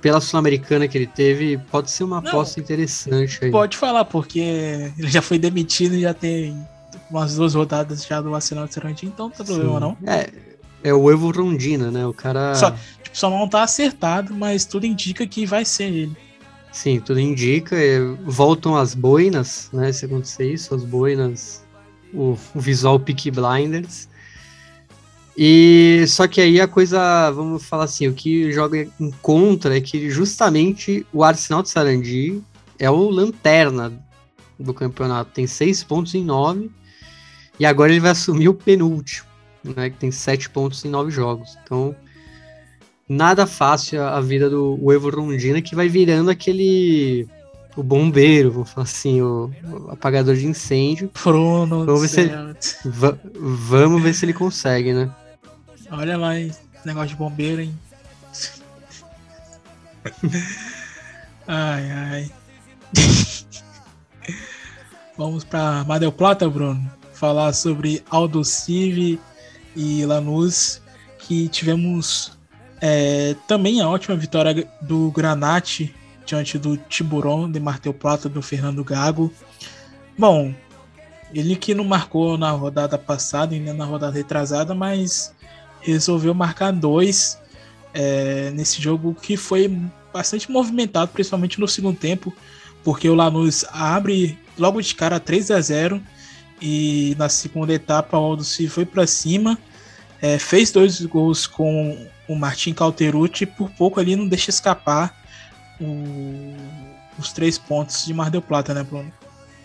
pela Sul-Americana que ele teve, pode ser uma aposta interessante aí. Pode falar, porque ele já foi demitido e já tem umas duas rodadas já do Arsenal de Sarandí, então não tem problema não. É, é o Evo Rondina, né? O cara. Só, tipo, só não tá acertado, mas tudo indica que vai ser ele. Sim, tudo indica. É, voltam as boinas, né? Se acontecer isso, as boinas o, o visual Peak Blinders. E só que aí a coisa, vamos falar assim, o que joga em contra é que justamente o Arsenal de Sarandi é o lanterna do campeonato, tem seis pontos em nove e agora ele vai assumir o penúltimo, né, que tem sete pontos em nove jogos. Então, nada fácil a vida do Evo Rondina, que vai virando aquele o bombeiro, vou falar assim, o, o apagador de incêndio. Bruno vamos ver, se ele, va, vamos ver se ele consegue, né? Olha lá, esse negócio de bombeiro, hein? [laughs] ai, ai. [laughs] Vamos para Madel Plata, Bruno. Falar sobre Aldo Civi e Lanús, que tivemos é, também a ótima vitória do Granate diante do Tiburon de Martel Plata do Fernando Gago. Bom, ele que não marcou na rodada passada e nem na rodada retrasada, mas resolveu marcar dois é, nesse jogo que foi bastante movimentado, principalmente no segundo tempo, porque o Lanús abre logo de cara 3 a 0 e na segunda etapa o se foi para cima, é, fez dois gols com o Martin Calterucci e por pouco ali não deixa escapar o, os três pontos de Mar del Plata, né, Bruno?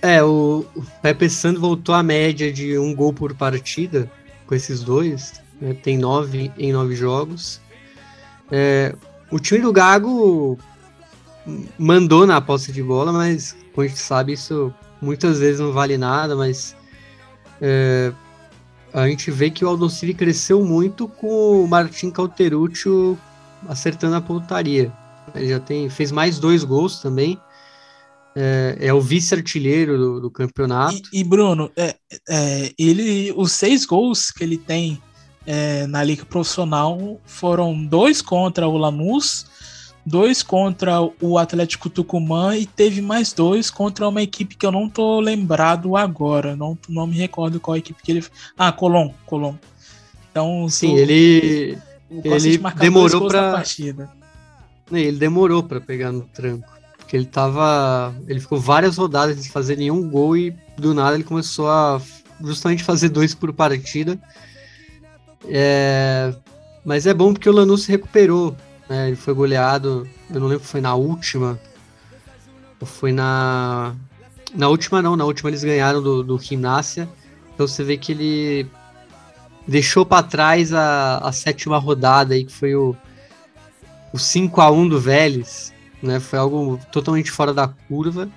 É, o, Pepe Sando voltou à média de um gol por partida com esses dois. Né, tem nove em nove jogos. É, o time do Gago mandou na posse de bola, mas como a gente sabe, isso muitas vezes não vale nada, mas é, a gente vê que o Aldocili cresceu muito com o Martin Cauterucci acertando a pontaria. Ele já tem, fez mais dois gols também. É, é o vice-artilheiro do, do, campeonato. E, e Bruno, é, é, ele, os seis gols que ele tem é, na liga profissional foram dois contra o Lanús, dois contra o Atlético Tucumã e teve mais dois contra uma equipe que eu não tô lembrado agora, não, não me recordo qual equipe que ele. Ah, Colom, Colom. Então, sim, ele ele demorou para partida. Ele demorou para pegar no tranco. Porque ele tava. Ele ficou várias rodadas sem fazer nenhum gol e do nada ele começou a justamente fazer dois por partida. É, mas é bom porque o Lanús se recuperou. Né? Ele foi goleado. Eu não lembro se foi na última. Ou foi na. Na última não, na última eles ganharam do, do Gimnasia. Então você vê que ele deixou para trás a, a sétima rodada aí, que foi o, o 5 a 1 do Vélez, né? Foi algo totalmente fora da curva,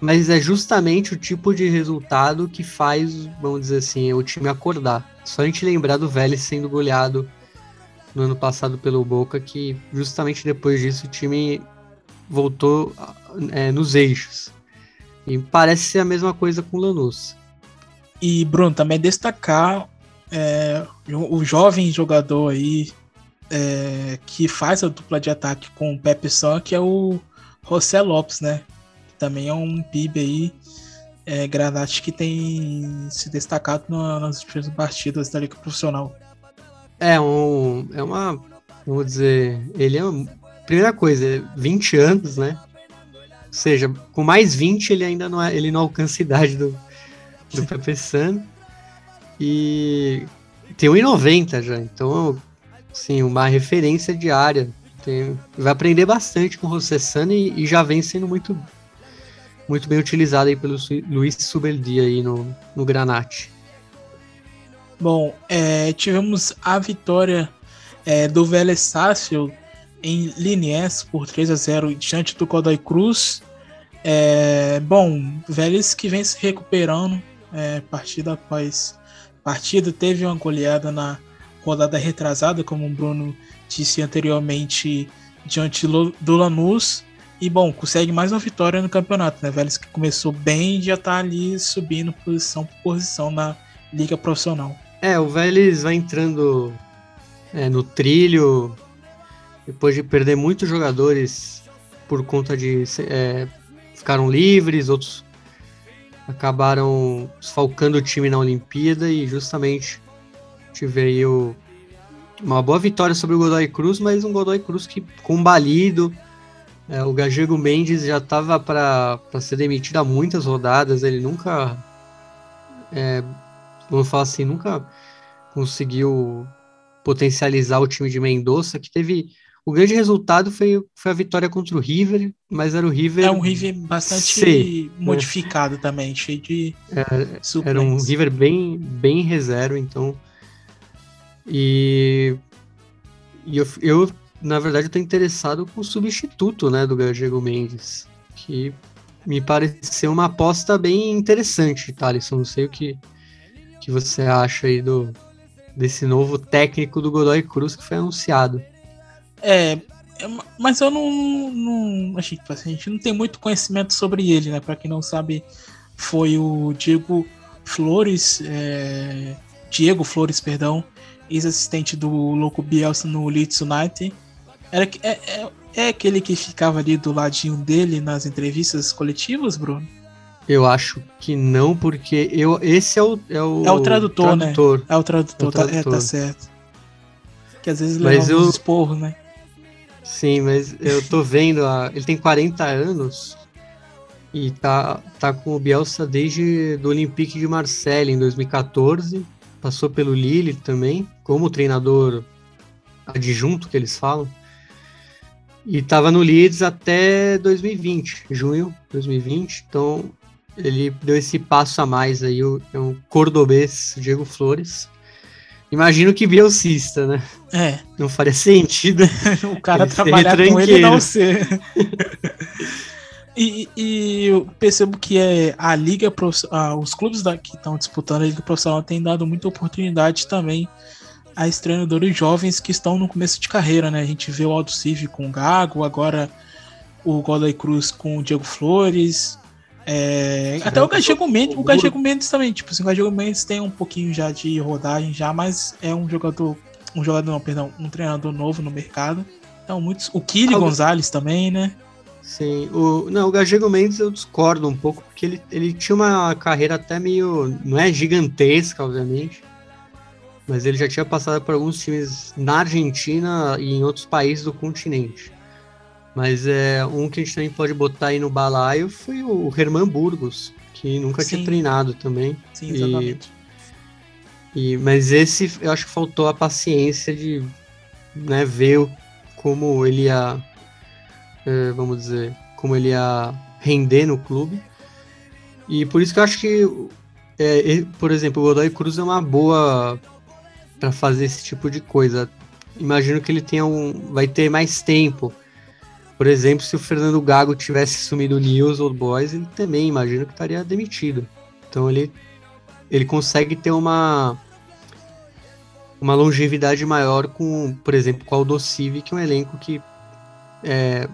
mas é justamente o tipo de resultado que faz, vamos dizer assim, o time acordar. Só a gente lembrar do Vélez sendo goleado no ano passado pelo Boca, que justamente depois disso o time voltou é, nos eixos. E parece ser a mesma coisa com o Lanús. E Bruno, também destacar é, o jovem jogador aí é, que faz a dupla de ataque com o Pepe San, que é o José Lopes, né? Também é um PIB aí, é, Granate, que tem se destacado nas últimas partidas da Liga Profissional. É, um, é uma, vamos dizer, ele é uma, primeira coisa, 20 anos, né? Ou seja, com mais 20 ele ainda não, é, ele não alcança a idade do, do Pepe [laughs] San. E tem 1,90 já, então sim, uma referência diária. Tem, vai aprender bastante com o Rossessani e, e já vem sendo muito muito bem utilizado aí pelo Luiz Subeldi aí no, no Granate. Bom, é, tivemos a vitória é, do Vélez Sarsfield em Liniers por 3 a 0 diante do Godoy Cruz. É, bom, Vélez que vem se recuperando é, partida após partida, teve uma goleada na rodada retrasada, como o Bruno disse anteriormente, diante do Lanús. E bom, consegue mais uma vitória no campeonato, né? Vélez que começou bem e já tá ali subindo posição por posição na liga profissional. É, o Vélez vai entrando é, no trilho depois de perder muitos jogadores por conta de é, ficaram livres, outros acabaram desfalcando o time na Olimpíada e justamente tive uma boa vitória sobre o Godoy Cruz, mas um Godoy Cruz que combalido é, o Gajego Mendes já estava para ser demitido há muitas rodadas, ele nunca, é, vamos falar assim, nunca conseguiu potencializar o time de Mendoza, que teve o grande resultado foi, foi a vitória contra o River, mas era o River. É um River bastante C, né? modificado né? também, cheio de. É, era um River bem, bem reserva, então. E, e eu, eu na verdade, tô interessado com o substituto, né, do Gallego Mendes, que me pareceu uma aposta bem interessante, Thaleson. Não sei o que, que você acha aí do, desse novo técnico do Godoy Cruz que foi anunciado. É, é mas eu não, não achei que a gente não tem muito conhecimento sobre ele, né? Para quem não sabe, foi o Diego Flores, é, Diego Flores, perdão, ex-assistente do Louco Bielsa no Leeds United era, é, é, é aquele que ficava ali do ladinho dele nas entrevistas coletivas, Bruno? Eu acho que não, porque eu, esse é o. É o, é o tradutor, né? tradutor. né? É o tradutor, é, o tradutor. Tá, é, tá certo. Que às vezes leva eu... uns esporros, né? Sim, mas eu tô vendo, a, ele tem 40 anos e tá, tá com o Bielsa desde do Olympique de Marseille em 2014. Passou pelo Lille também, como treinador adjunto que eles falam. E estava no Leeds até 2020, junho de 2020. Então ele deu esse passo a mais aí, o, é um cordobês, Diego Flores. Imagino que bielcista, né? É. Não faria sentido. [laughs] o cara trabalhar com ele não ser. [laughs] e, e, eu percebo que é a liga, ah, os clubes da, que estão disputando a liga profissional têm dado muita oportunidade também a treinadores jovens que estão no começo de carreira, né? A gente vê o Aldo Civi com o Gago, agora o Godoy Cruz com o Diego Flores. É, até o Gajego Mendes, o Mendes também, tipo, assim, o Gajego Mendes tem um pouquinho já de rodagem já, mas é um jogador, um jogador não, perdão, um treinador novo no mercado. Então, muitos, o Kili. Gonzalez também, né? Sim, o, não, o Gajego Mendes eu discordo um pouco, porque ele, ele tinha uma carreira até meio, não é gigantesca, obviamente, mas ele já tinha passado por alguns times na Argentina e em outros países do continente. Mas é um que a gente também pode botar aí no balaio foi o Herman Burgos, que nunca Sim. tinha treinado também. Sim, exatamente. E, e, mas esse eu acho que faltou a paciência de né, ver como ele ia, é, vamos dizer, como ele ia render no clube. E por isso que eu acho que, é, por exemplo, o Godoy Cruz é uma boa para fazer esse tipo de coisa. Imagino que ele tenha um, vai ter mais tempo. Por exemplo, se o Fernando Gago tivesse sumido o News Old Boys, ele também imagino que estaria demitido. Então ele ele consegue ter uma uma longevidade maior com, por exemplo, com o Aldo Civi, que é um elenco que é,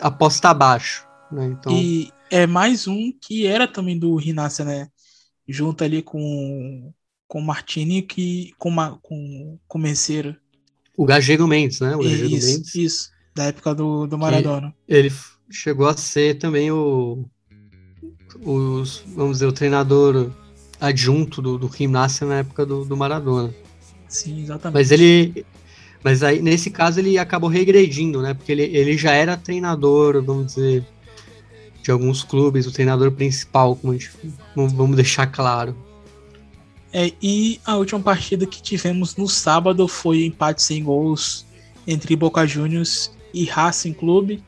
aposta abaixo. Né? Então... E é mais um que era também do Rinácia, né? Junto ali com com o Martini que com uma, com com. O Gagego Mendes, né? O Gagego isso, Mendes. Isso, da época do, do Maradona. Ele chegou a ser também o os, vamos dizer, o treinador adjunto do, do Gimnasia na época do, do Maradona. Sim, exatamente. Mas ele mas aí, nesse caso, ele acabou regredindo, né? Porque ele, ele já era treinador, vamos dizer, de alguns clubes, o treinador principal, como a gente, vamos deixar claro. É, e a última partida que tivemos no sábado foi empate sem gols entre Boca Juniors e Racing Clube.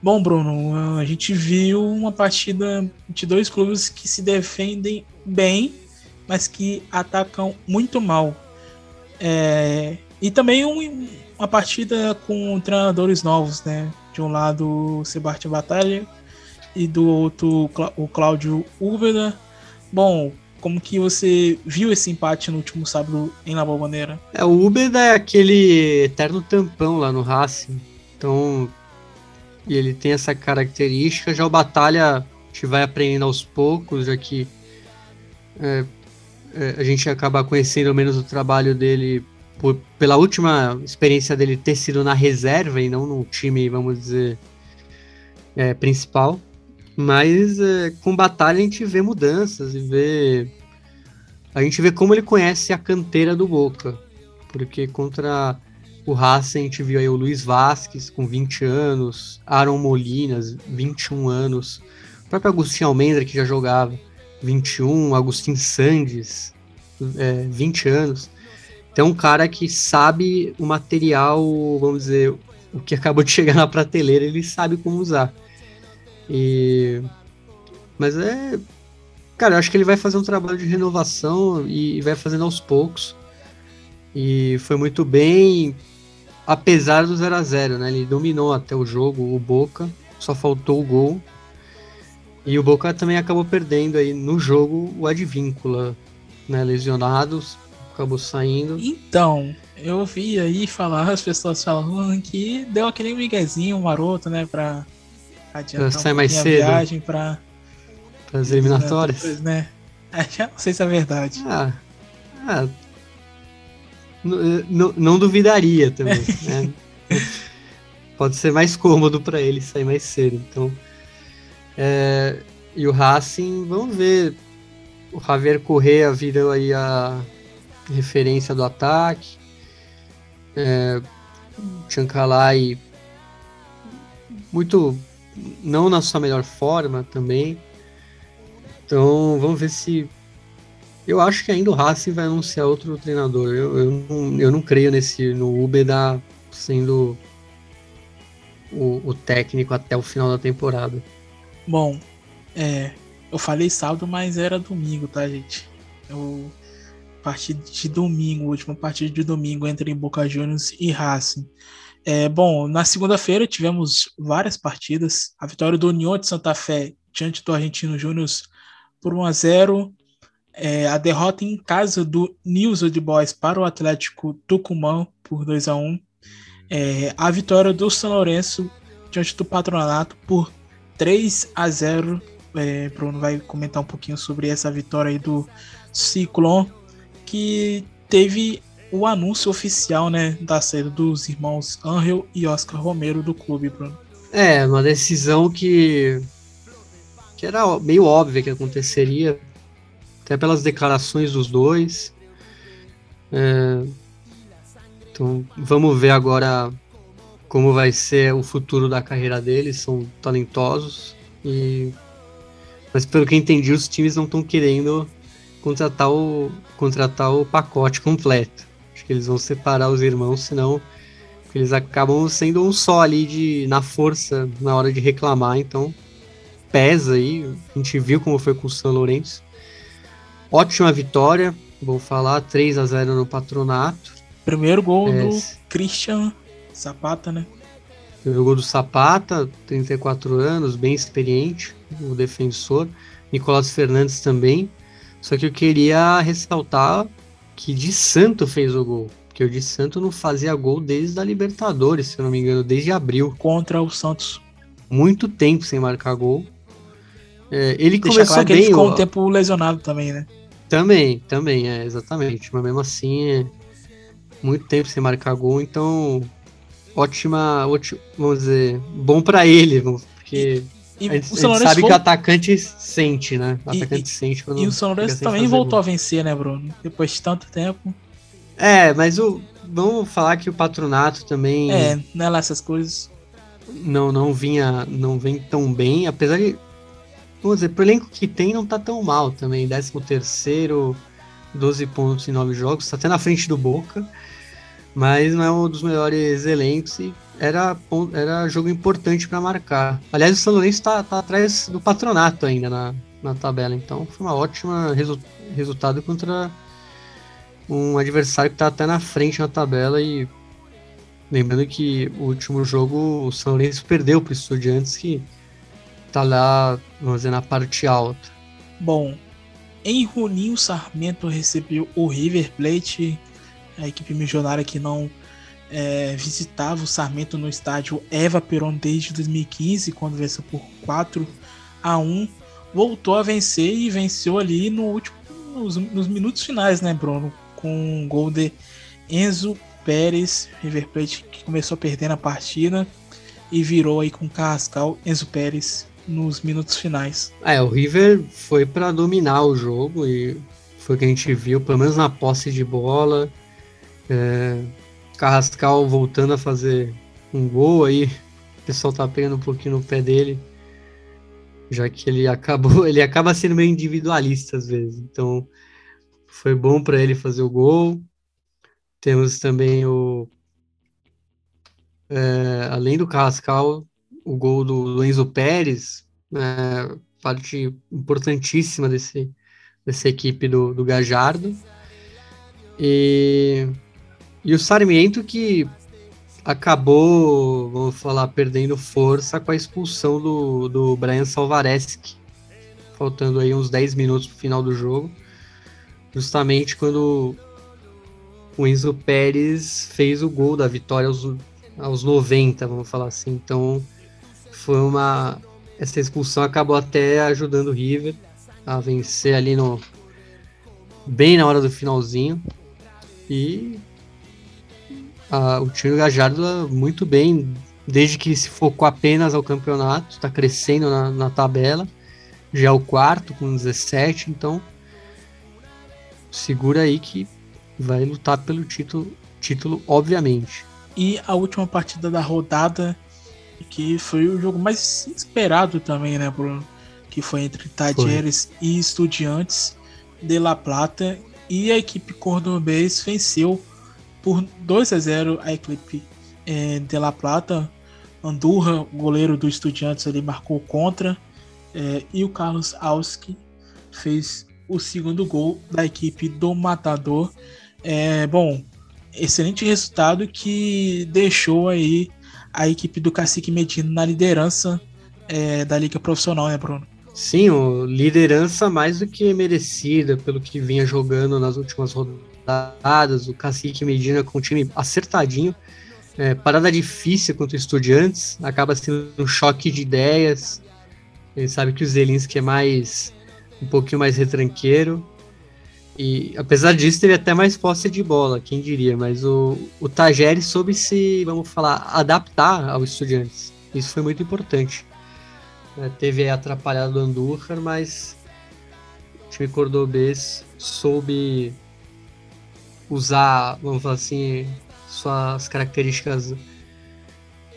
Bom, Bruno, a gente viu uma partida de dois clubes que se defendem bem, mas que atacam muito mal. É, e também um, uma partida com treinadores novos, né? De um lado o Sebastião Batalha e do outro o Cláudio Úbeda. Bom, como que você viu esse empate no último sábado em La Bombonera? É, o Úbeda é aquele eterno tampão lá no Racing. Então, ele tem essa característica. Já o Batalha a gente vai aprendendo aos poucos, já que é, é, a gente acaba conhecendo menos o trabalho dele por, pela última experiência dele ter sido na reserva e não no time, vamos dizer, é, principal. Mas é, com batalha a gente vê mudanças e vê. A gente vê como ele conhece a canteira do Boca. Porque contra o Racing a gente viu aí o Luiz Vasquez com 20 anos, Aaron Molinas, 21 anos, o próprio Agostinho Almendra que já jogava, 21, Agostinho Sandes, é, 20 anos. Então, um cara que sabe o material, vamos dizer, o que acabou de chegar na prateleira, ele sabe como usar. E... Mas é. Cara, eu acho que ele vai fazer um trabalho de renovação e vai fazendo aos poucos. E foi muito bem, apesar do 0 a 0 né? Ele dominou até o jogo, o Boca, só faltou o gol. E o Boca também acabou perdendo aí no jogo o Advíncula, né? Lesionados, acabou saindo. Então, eu vi aí falar, as pessoas falando que deu aquele miguezinho maroto, né, pra adiantar pra sair um mais cedo. viagem pra... As eliminatórias. Né? [laughs] É, não sei se é verdade. Ah, ah não duvidaria também, [laughs] né? Pode ser mais cômodo para ele sair mais cedo, então... É, e o Racing, vamos ver. O Javier Correa virou aí a, referência do ataque. É, Chancalay muito não na sua melhor forma também. Então vamos ver se eu acho que ainda o Racing vai anunciar outro treinador. Eu, eu, não, eu não creio nesse no Ubeda sendo o, o, técnico até o final da temporada. Bom, é, eu falei sábado, mas era domingo, tá, gente? Eu partida de domingo, última partida de domingo entre Boca Juniors e Racing. É, bom, na segunda-feira tivemos várias partidas. A vitória do União de Santa Fé diante do Argentino Júnior por 1 a 0 é, a derrota em casa do News Old Boys para o Atlético Tucumã por 2 a 1 é, a vitória do São Lourenço diante do Patronato por 3 a 0 é, Bruno vai comentar um pouquinho sobre essa vitória aí do Ciclone que teve o anúncio oficial, né, da saída dos irmãos Angel e Oscar Romero do clube, Bruno. É, uma decisão que que era meio óbvia que aconteceria, até pelas declarações dos dois. É, então, vamos ver agora como vai ser o futuro da carreira deles. São talentosos e mas pelo que entendi, os times não estão querendo contratar o, contratar o pacote completo. Acho que eles vão separar os irmãos, senão eles acabam sendo um só ali de, na força na hora de reclamar, então pesa aí. A gente viu como foi com o São Lourenço. Ótima vitória, vou falar, 3 a 0 no patronato. Primeiro gol é, do Christian Zapata, né? Primeiro gol do Zapata, 34 anos, bem experiente, o defensor. Nicolás Fernandes também. Só que eu queria ressaltar que de Santo fez o gol. Porque o de Santo não fazia gol desde a Libertadores, se eu não me engano, desde abril. Contra o Santos. Muito tempo sem marcar gol. É, ele Deixa começou claro bem. ele ficou ó, um tempo lesionado também, né? Também, também, é, exatamente. Mas mesmo assim, é muito tempo sem marcar gol, então ótima, ótima vamos dizer, bom para ele, porque e a gente, São Lourenço sabe que o atacante sente, né? O atacante e, sente quando E o São Lourenço também voltou gol. a vencer, né, Bruno? Depois de tanto tempo. É, mas o vamos falar que o patronato também É, não é lá essas coisas. Não, não vinha, não vem tão bem, apesar de vamos dizer, pro elenco que tem não tá tão mal também, 13 terceiro 12 pontos em 9 jogos, está até na frente do Boca, mas não é um dos melhores elencos e era, era jogo importante para marcar. Aliás, o São Lourenço está tá atrás do patronato ainda na, na tabela, então foi uma ótima resu resultado contra um adversário que está até na frente na tabela e lembrando que o último jogo o São Lourenço perdeu para o Estudiantes que está lá, vamos dizer, na parte alta. Bom, em Juninho, Sarmento recebeu o River Plate, a equipe milionária que não é, visitava o Sarmento no estádio Eva Peron desde 2015, quando venceu por 4 a 1 voltou a vencer e venceu ali no último, nos, nos minutos finais, né, Bruno? Com um gol de Enzo Pérez, River Plate, que começou perdendo a partida e virou aí com Carrascal, Enzo Pérez nos minutos finais. É, o River foi para dominar o jogo e foi o que a gente viu, pelo menos na posse de bola. É, Carrascal voltando a fazer um gol aí, o pessoal tá pegando um pouquinho no pé dele, já que ele acabou, [laughs] ele acaba sendo meio individualista às vezes. Então foi bom para ele fazer o gol. Temos também o é, além do Carrascal, o gol do, Enzo Pérez, é, parte importantíssima desse, dessa equipe do, do Gajardo. E, e o Sarmiento que acabou, vamos falar, perdendo força com a expulsão do, do Brian Salvareschi, faltando aí uns 10 minutos para o final do jogo, justamente quando o Enzo Pérez fez o gol da vitória aos, aos 90, vamos falar assim. Então, foi uma. Essa expulsão acabou até ajudando o River a vencer ali no. Bem na hora do finalzinho. E a, o time Gajardo muito bem, desde que se focou apenas ao campeonato, está crescendo na, na tabela. Já é o quarto com 17, então segura aí que vai lutar pelo título, título obviamente. E a última partida da rodada que foi o jogo mais esperado também, né, Bruno? Que foi entre Tadieres e Estudiantes de La Plata. E a equipe cordobês venceu por 2 a 0 a equipe é, de La Plata. Andurra, o goleiro do Estudiantes, ali marcou contra. É, e o Carlos Alski fez o segundo gol da equipe do Matador. É, bom, excelente resultado que deixou aí a equipe do Cacique Medina na liderança é, da Liga Profissional, né, Bruno? Sim, o liderança mais do que merecida pelo que vinha jogando nas últimas rodadas. O Cacique Medina com um time acertadinho. É, parada difícil contra estudiantes, acaba sendo um choque de ideias. Ele sabe que o Zelinski é mais um pouquinho mais retranqueiro. E apesar disso, teve até mais posse de bola, quem diria, mas o, o Tagere soube se, vamos falar, adaptar ao Estudiantes. Isso foi muito importante. É, teve a atrapalhada do Andújar, mas o time cordobês soube usar, vamos falar assim, suas características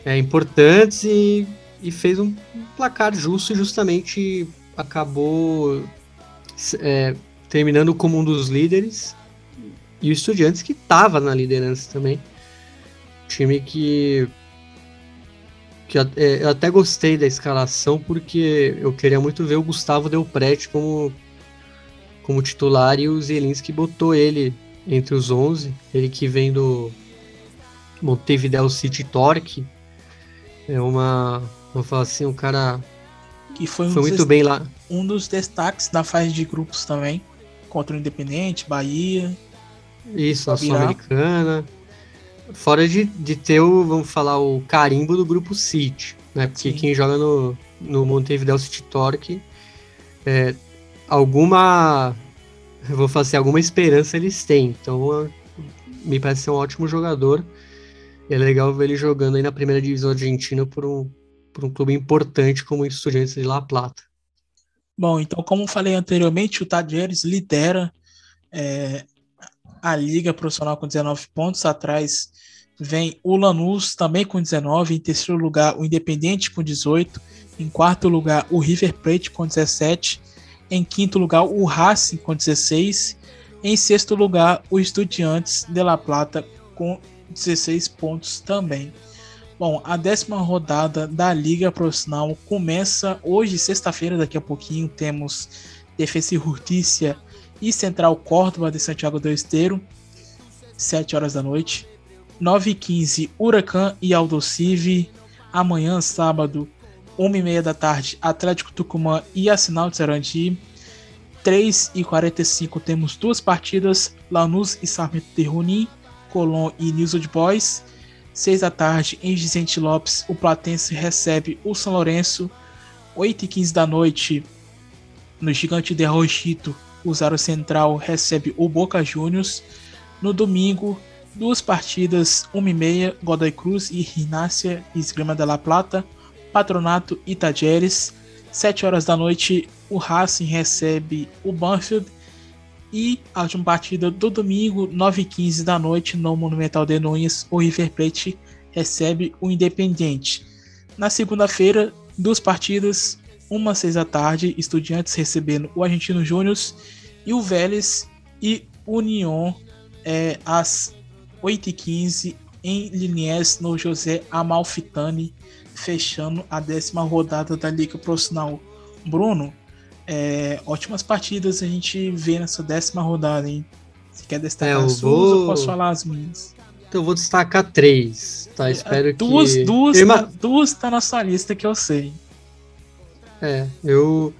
é, importantes e, e fez um placar justo e justamente acabou é, terminando como um dos líderes, e o Estudiantes que estava na liderança também. Time que. que é, eu até gostei da escalação, porque eu queria muito ver o Gustavo Del Prete como, como titular e o Zelinski botou ele entre os 11. Ele que vem do Montevideo City Torque. É uma. Vou falar assim, um cara. Que foi, um foi muito bem lá. Um dos destaques da fase de grupos também contra o Independente, Bahia. Isso, a Sul-Americana. Fora de, de ter o, vamos falar, o carimbo do grupo City, né? Porque Sim. quem joga no, no Montevideo City Torque, é, alguma, vou fazer assim, alguma esperança eles têm. Então, me parece ser um ótimo jogador. E é legal ver ele jogando aí na primeira divisão argentina por um, por um clube importante como o Estudiantes de La Plata. Bom, então, como falei anteriormente, o Tadieres lidera é, a Liga Profissional com 19 pontos. Atrás vem o Lanús também com 19. Em terceiro lugar, o Independente com 18. Em quarto lugar, o River Plate com 17. Em quinto lugar, o Racing com 16. Em sexto lugar, o Estudiantes de La Plata com 16 pontos também. Bom, a décima rodada da Liga Profissional começa hoje, sexta-feira, daqui a pouquinho, temos Defesa e Justiça e Central Córdoba de Santiago do Esteiro, 7 horas da noite. 9h15, Huracan e Aldocive. Amanhã, sábado, 1h30 da tarde, Atlético Tucumã e Assinal de Sarandi. 3h45 temos duas partidas, Lanús e Sarmento de Runim, Colón e News Old Boys. 6 da tarde, em Vicente Lopes, o Platense recebe o São Lourenço. 8h15 da noite, no Gigante de Arrochito, o Zaro Central recebe o Boca Juniors. No domingo, duas partidas, 1h30, Godoy Cruz e Rinácia Esgrima de La Plata, Patronato e Tajeres. 7 horas da noite, o Racing recebe o Banfield. E a última partida do domingo, 9h15 da noite, no Monumental de Nunes, o River Plate recebe o Independiente. Na segunda-feira, duas partidas, uma às 6 da tarde, Estudiantes recebendo o Argentino Júnior e o Vélez e União é, às 8h15 em Liniers, no José Amalfitani, fechando a décima rodada da Liga Profissional. Bruno, é, ótimas partidas a gente vê nessa décima rodada, hein? Você quer destacar É, as suas vou- ou posso falar as minhas? Então eu vou destacar três, tá? Espero duas, que. duas, Eu tá, duas tá na sua lista que eu sei. É, eu.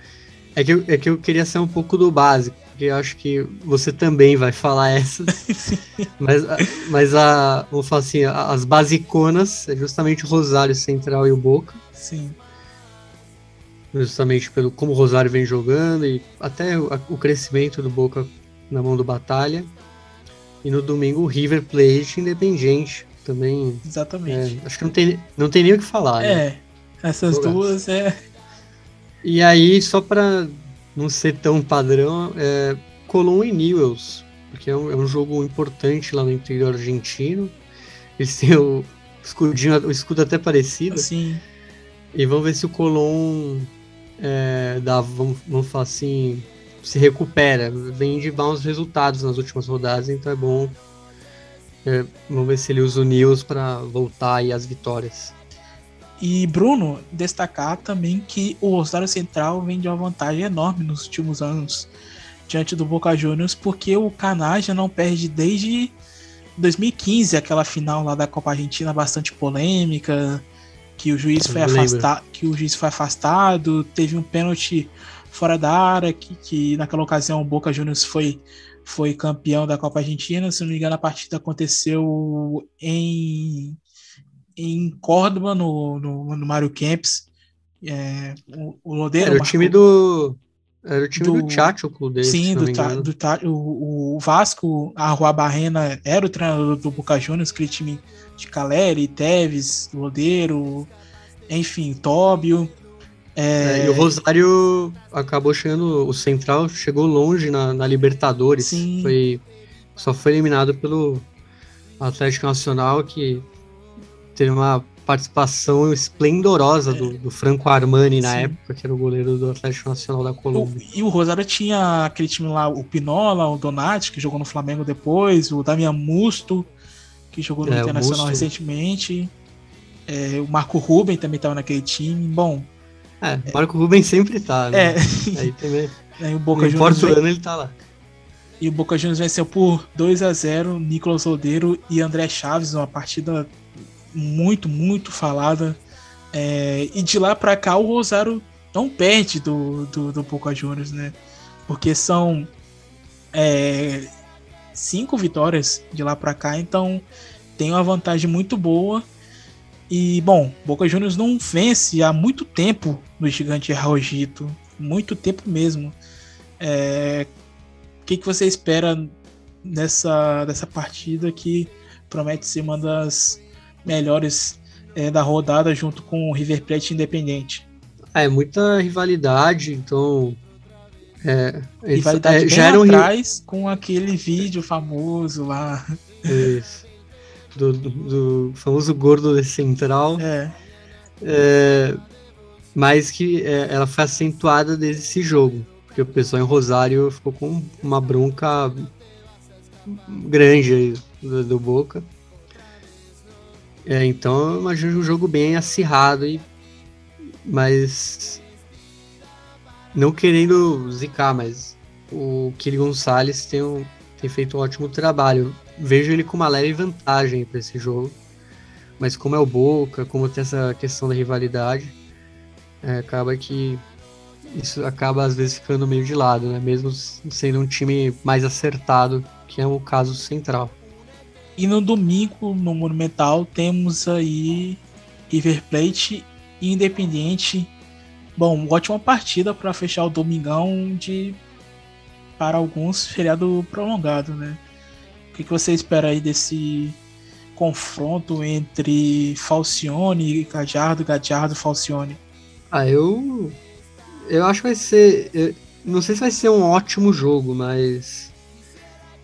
É que, eu. é que eu queria ser um pouco do básico, porque eu acho que você também vai falar essas. [laughs] mas, mas a. Vou falar assim, as basiconas é justamente o Rosário Central e o Boca. Sim. Justamente pelo como o Rosário vem jogando e até o, o crescimento do Boca na mão do Batalha. E no domingo o River Plate Independente. Também. Exatamente. é, acho que não tem, não tem nem o que falar, né? É, essas Jogaço. duas é. E aí, só pra não ser tão padrão, é Colón e Newells, porque é um, é um jogo importante lá no interior argentino. Eles têm o escudinho, o escudo até parecido. Assim, E vamos ver se o Colón é, dá, vamos, vamos falar assim, se recupera. Vem de bons resultados nas últimas rodadas, então é bom. É, vamos ver se ele usa o Newells para voltar aí às vitórias. E Bruno, destacar também que o Rosário Central vem de uma vantagem enorme nos últimos anos diante do Boca Juniors, porque o Canaja não perde desde 2015, aquela final lá da Copa Argentina bastante polêmica, que o juiz foi afastado, que o juiz foi afastado, teve um pênalti fora da área, que, que naquela ocasião o Boca Juniors foi foi campeão da Copa Argentina, se não me engano a partida aconteceu em em Córdoba, no, no, no Mário Camps. É, o, o Lodeiro Era o time do. Era o time do, do- Tchatcho dele, Sim, do, Ta- do Ta- o, o Vasco, a Rua Barrena era o treinador do Boca Juniors, aquele time de Caleri, Teves, Lodeiro, enfim, Tóbio. É, É, e o Rosário acabou chegando, o Central chegou longe na, na Libertadores. Sim. Foi, só foi eliminado pelo Atlético Nacional, que teve uma participação esplendorosa do, do Franco Armani na Sim. época, que era o goleiro do Atlético Nacional da o- Colômbia. e o Rosário tinha aquele time lá, o Pinola, o Donati, que jogou no Flamengo depois, o Damian Musto, que jogou no É, Internacional recentemente. É, o Marco Ruben também estava naquele time. Bom, É, Marco Rubens sempre tá, né? é, Aí também, [laughs] aí o Boca Juniors importa o vem- ano, ele tá lá. E o Boca Juniors venceu por 2 a 0 Nicolas Lodeiro e André Chaves, uma partida muito, muito falada. É, e de lá pra cá o Rosário não perde do, do, do Boca Juniors, né? Porque são é, cinco vitórias de lá pra cá, então tem uma vantagem muito boa. E, bom, Boca Juniors não vence há muito tempo no Gigante Rojito. Muito tempo mesmo. É, o que, que você espera dessa, dessa partida que promete ser uma das melhores é, da rodada junto com o River Plate Independente? É, muita rivalidade, então. É, eles- Rivalidade é, bem já lá era um ri- atrás com aquele vídeo famoso lá. Isso. Do, do- do famoso gordo de central, É, é, mas que é, ela foi acentuada desse jogo. porque o pessoal em Rosário ficou com uma bronca grande aí do, do Boca. É, então eu imagino um jogo bem acirrado, e, mas não querendo zicar, mas o Kili Gonçalves tem, um, tem feito um ótimo trabalho. Vejo ele com uma leve vantagem para esse jogo, mas como é o Boca, como tem essa questão da rivalidade, é, acaba que isso acaba às vezes ficando meio de lado, né? Mesmo sendo um time mais acertado, que é o caso central. E no domingo, no Monumental, temos aí River Plate e Independiente. Bom, ótima partida para fechar o domingão de para alguns feriado prolongado, né? O que, que você espera aí desse confronto entre Falcione e Gadiardo, Gadiardo Falcione? Ah, eu eu acho que vai ser, eu, não sei se vai ser um ótimo jogo, mas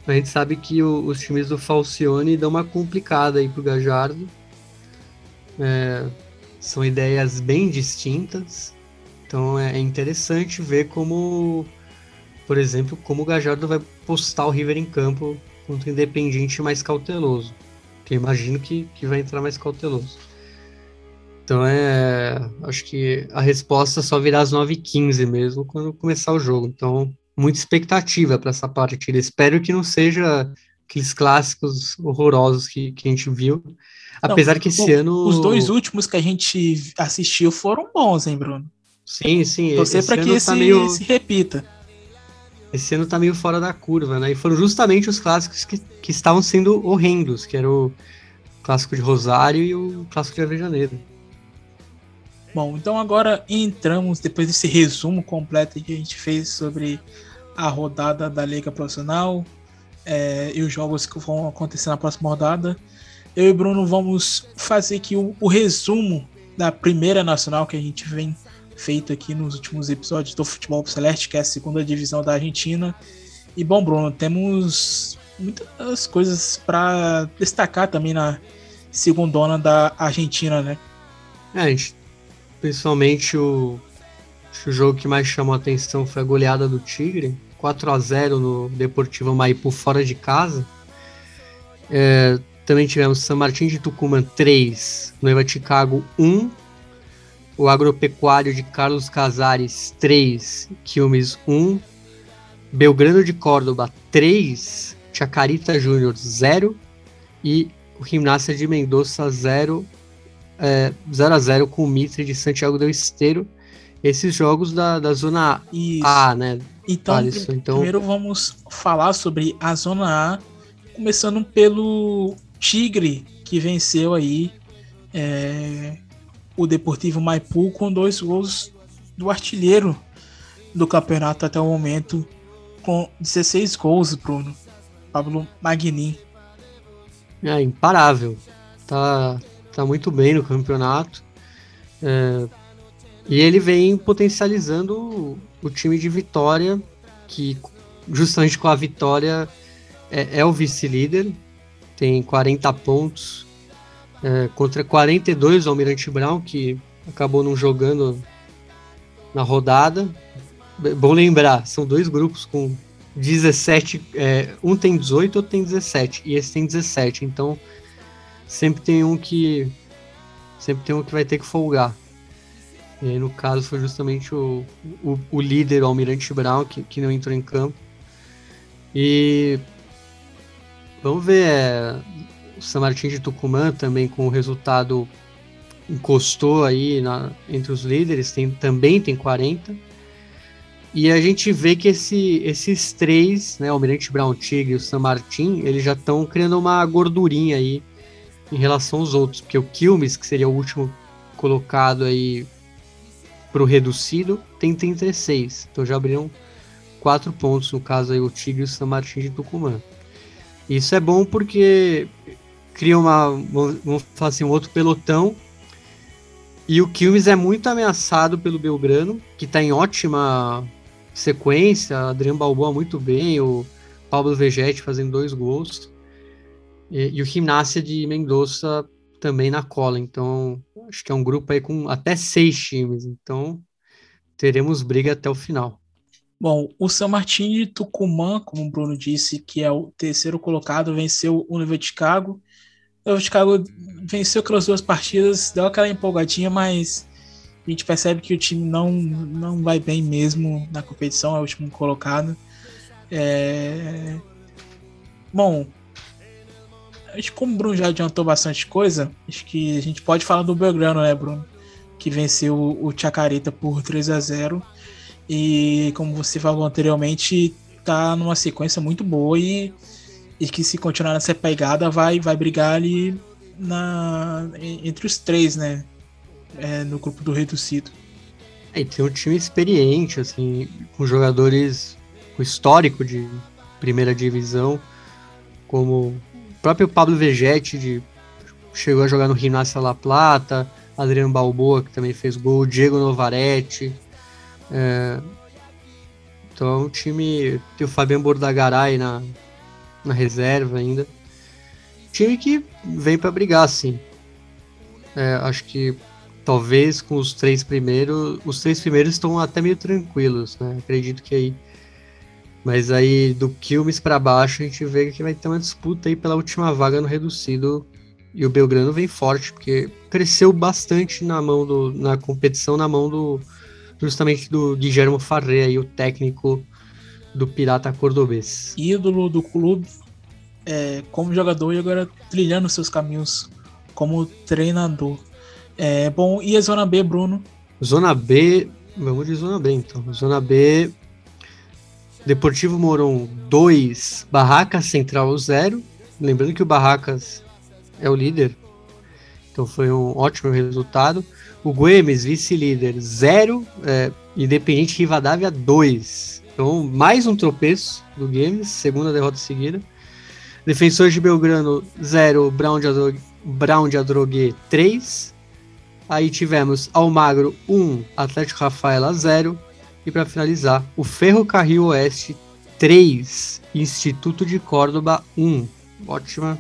a gente sabe que o, os times do Falcione dão uma complicada aí pro Gajardo. É, são ideias bem distintas. Então é, é interessante ver como, por exemplo, como o Gajardo vai postar o River em campo contra o Independiente mais cauteloso. Que eu imagino que, que vai entrar mais cauteloso. Então é. Acho que a resposta só virá às 9h15 mesmo, quando começar o jogo. Então muita expectativa para essa partida. Espero que não seja aqueles clássicos horrorosos que, que a gente viu. Apesar não, que esse o, ano. Os dois últimos que a gente assistiu foram bons, hein, Bruno? Sim, sim. Torcer para que esse tá meio... se repita. Esse ano tá meio fora da curva, né? E foram justamente os clássicos que, que estavam sendo horrendos, que era o clássico de Rosário e o clássico de Rio de Janeiro. Bom, então agora entramos, depois desse resumo completo que a gente fez sobre a rodada da Liga Profissional é, e os jogos que vão acontecer na próxima rodada. Eu e Bruno vamos fazer aqui o, o resumo da primeira nacional que a gente vem feito aqui nos últimos episódios do Futebol Celeste, que é a segunda divisão da Argentina. E bom, Bruno, temos muitas coisas para destacar também na segundona da Argentina, né? É, principalmente o, o jogo que mais chamou a atenção foi a goleada do Tigre, 4 a 0 no Deportivo Maipu fora de casa. É, também tivemos São Martin de Tucumã 3, Noiva Chicago 1, o Agropecuário de Carlos Casares 3, Quilmes 1, Belgrano de Córdoba 3, Chacarita Júnior 0 e o Gimnasia de Mendoza 0, é, 0 a 0 com o Mitre de Santiago del Esteiro. Esses jogos da, da zona Isso. A, né? Então, Alisson, então, primeiro vamos falar sobre a Zona A, começando pelo Tigre, que venceu aí é, o Deportivo Maipu com dois gols do artilheiro do campeonato até o momento, com 16 gols, Bruno. Pablo Magnin. É imparável. Tá, tá muito bem no campeonato. É, e ele vem potencializando o time de Vitória, que justamente com a vitória é, é o vice-líder, tem 40 pontos é, contra 42 o Almirante Brown, que acabou não jogando na rodada. Bom lembrar, são dois grupos com 17, é, um tem 18, outro tem 17, e esse tem 17, então sempre tem um que sempre tem um que vai ter que folgar. E aí, no caso, foi justamente o, o, o líder, o Almirante Brown, que, que não entrou em campo. E vamos ver, é, o San Martín de Tucumã também com o resultado encostou aí na, entre os líderes, tem, também tem 40. E a gente vê que esse, esses três, né, o Almirante Brown Tigre e o San Martín, eles já estão criando uma gordurinha aí em relação aos outros, porque o Quilmes, que seria o último colocado aí para o reducido tem 36. Então já abriram quatro pontos, no caso aí o Tigre e o San Martín de Tucumã. Isso é bom porque cria uma, vamos falar assim, um outro pelotão. E o Quilmes é muito ameaçado pelo Belgrano, que está em ótima sequência. Adriano Balboa muito bem, o Pablo Vegetti fazendo dois gols. E, e o Gimnasia de Mendoza também na cola. Então, acho que é um grupo aí com até seis times. Então, teremos briga até o final. Bom, o São Martin de Tucumã, como o Bruno disse, que é o terceiro colocado, venceu o Universidade de Chicago. O Chicago venceu aquelas duas partidas, deu aquela empolgadinha, mas a gente percebe que o time não, não vai bem mesmo na competição, é o último colocado. É... Bom, acho que como o Bruno já adiantou bastante coisa, acho que a gente pode falar do Belgrano, né, Bruno? Que venceu o Chacarita por 3 a 0 e como você falou anteriormente, tá numa sequência muito boa e, e que se continuar nessa pegada vai, vai brigar ali na, entre os três, né? É, no grupo do reduzido. É, tem um time experiente, assim, com jogadores com histórico de primeira divisão, como o próprio Pablo Vegetti, de, chegou a jogar no Rinácia La Plata, Adriano Balboa, que também fez gol, Diego Novaretti, é, então é um time. Tem o Fabiano Bordagaray na, na reserva ainda. Time que vem para brigar, sim. É, acho que talvez com os três primeiros. Os três primeiros estão até meio tranquilos, né? Acredito que aí. Mas aí do Quilmes para baixo a gente vê que vai ter uma disputa aí pela última vaga no reducido. E o Belgrano vem forte, porque cresceu bastante na mão do. na competição, na mão do justamente do Guillermo Farré, aí, o técnico do Pirata Cordobês. Ídolo do clube é, como jogador e agora trilhando seus caminhos como treinador. É, bom, e a Zona B, Bruno? Zona B, vamos de Zona B então. Zona B, Deportivo Moron 2, Barracas Central 0. Lembrando que o Barracas é o líder, então foi um ótimo resultado. O Guemes, vice-líder, 0. É, Independente Rivadavia, 2. Então, mais um tropeço do Games, segunda derrota seguida. Defensores de Belgrano, 0. Brown de, Adrogue, Brown de Adrogué, 3. Aí tivemos Almagro, 1. Um, Atlético Rafaela, 0. E para finalizar, o Ferrocarril Oeste, 3. Instituto de Córdoba, 1. Um. Ótima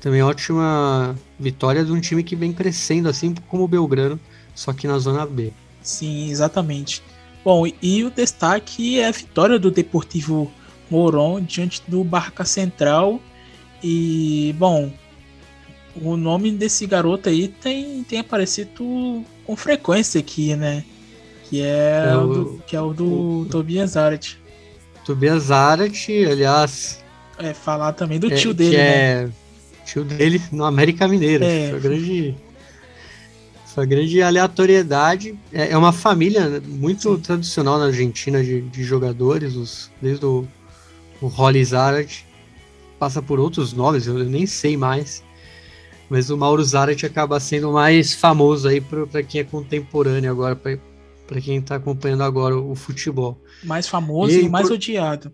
também ótima vitória de um time que vem crescendo, assim como o Belgrano, só que na zona B. Sim, exatamente. Bom, e o destaque é a vitória do Deportivo Moron diante do Barca Central. E, bom, o nome desse garoto aí tem, tem aparecido com frequência aqui, né? Que é, é o, do, que é o do o, Tobias Zarat. Tobias Zarat, aliás. É, falar também do é, tio dele, né? É tio dele no América Mineiro. É. Foi grande, foi grande aleatoriedade. É, é uma família muito Sim. tradicional na Argentina de, de jogadores, os, desde o, o Holly Zarat, passa por outros nomes, eu nem sei mais. Mas o Mauro Zarat acaba sendo mais famoso aí para quem é contemporâneo agora, para quem está acompanhando agora o, o futebol. Mais famoso e, e mais por... odiado.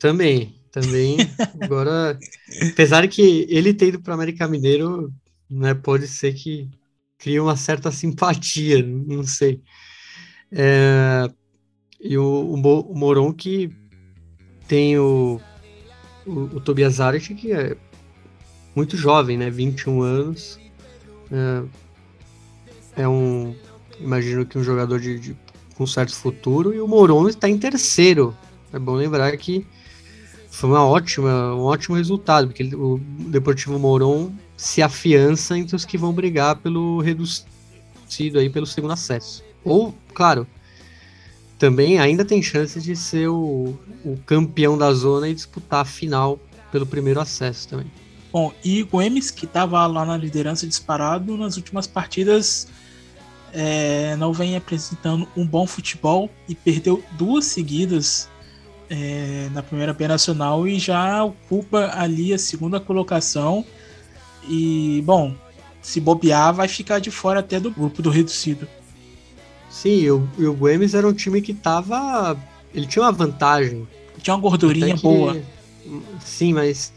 Também, também. [laughs] Agora, apesar que ele ter ido para o América Mineiro, né, pode ser que crie uma certa [laughs] simpatia, não sei. É, e o, o, Moron que tem o, o, o Tobias Zaret, que é muito jovem, né, 21 anos. É, é um, imagino que um jogador de, de, com certo futuro, e o Moron está em terceiro. É bom lembrar que foi uma ótima, um ótimo resultado, porque o Deportivo Moron se afiança entre os que vão brigar pelo reduzido aí pelo segundo acesso. Ou, claro, também ainda tem chances de ser o, o campeão da zona e disputar a final pelo primeiro acesso também. Bom, e o Emes, que estava lá na liderança disparado nas últimas partidas, é, não vem apresentando um bom futebol e perdeu duas seguidas é, na primeira B Nacional e já ocupa ali a segunda colocação. E, bom, se bobear, vai ficar de fora até do grupo do reduzido. Sim, e o, e o Guemes era um time que tava. Ele tinha uma vantagem. Tinha uma gordurinha que, boa. Sim, mas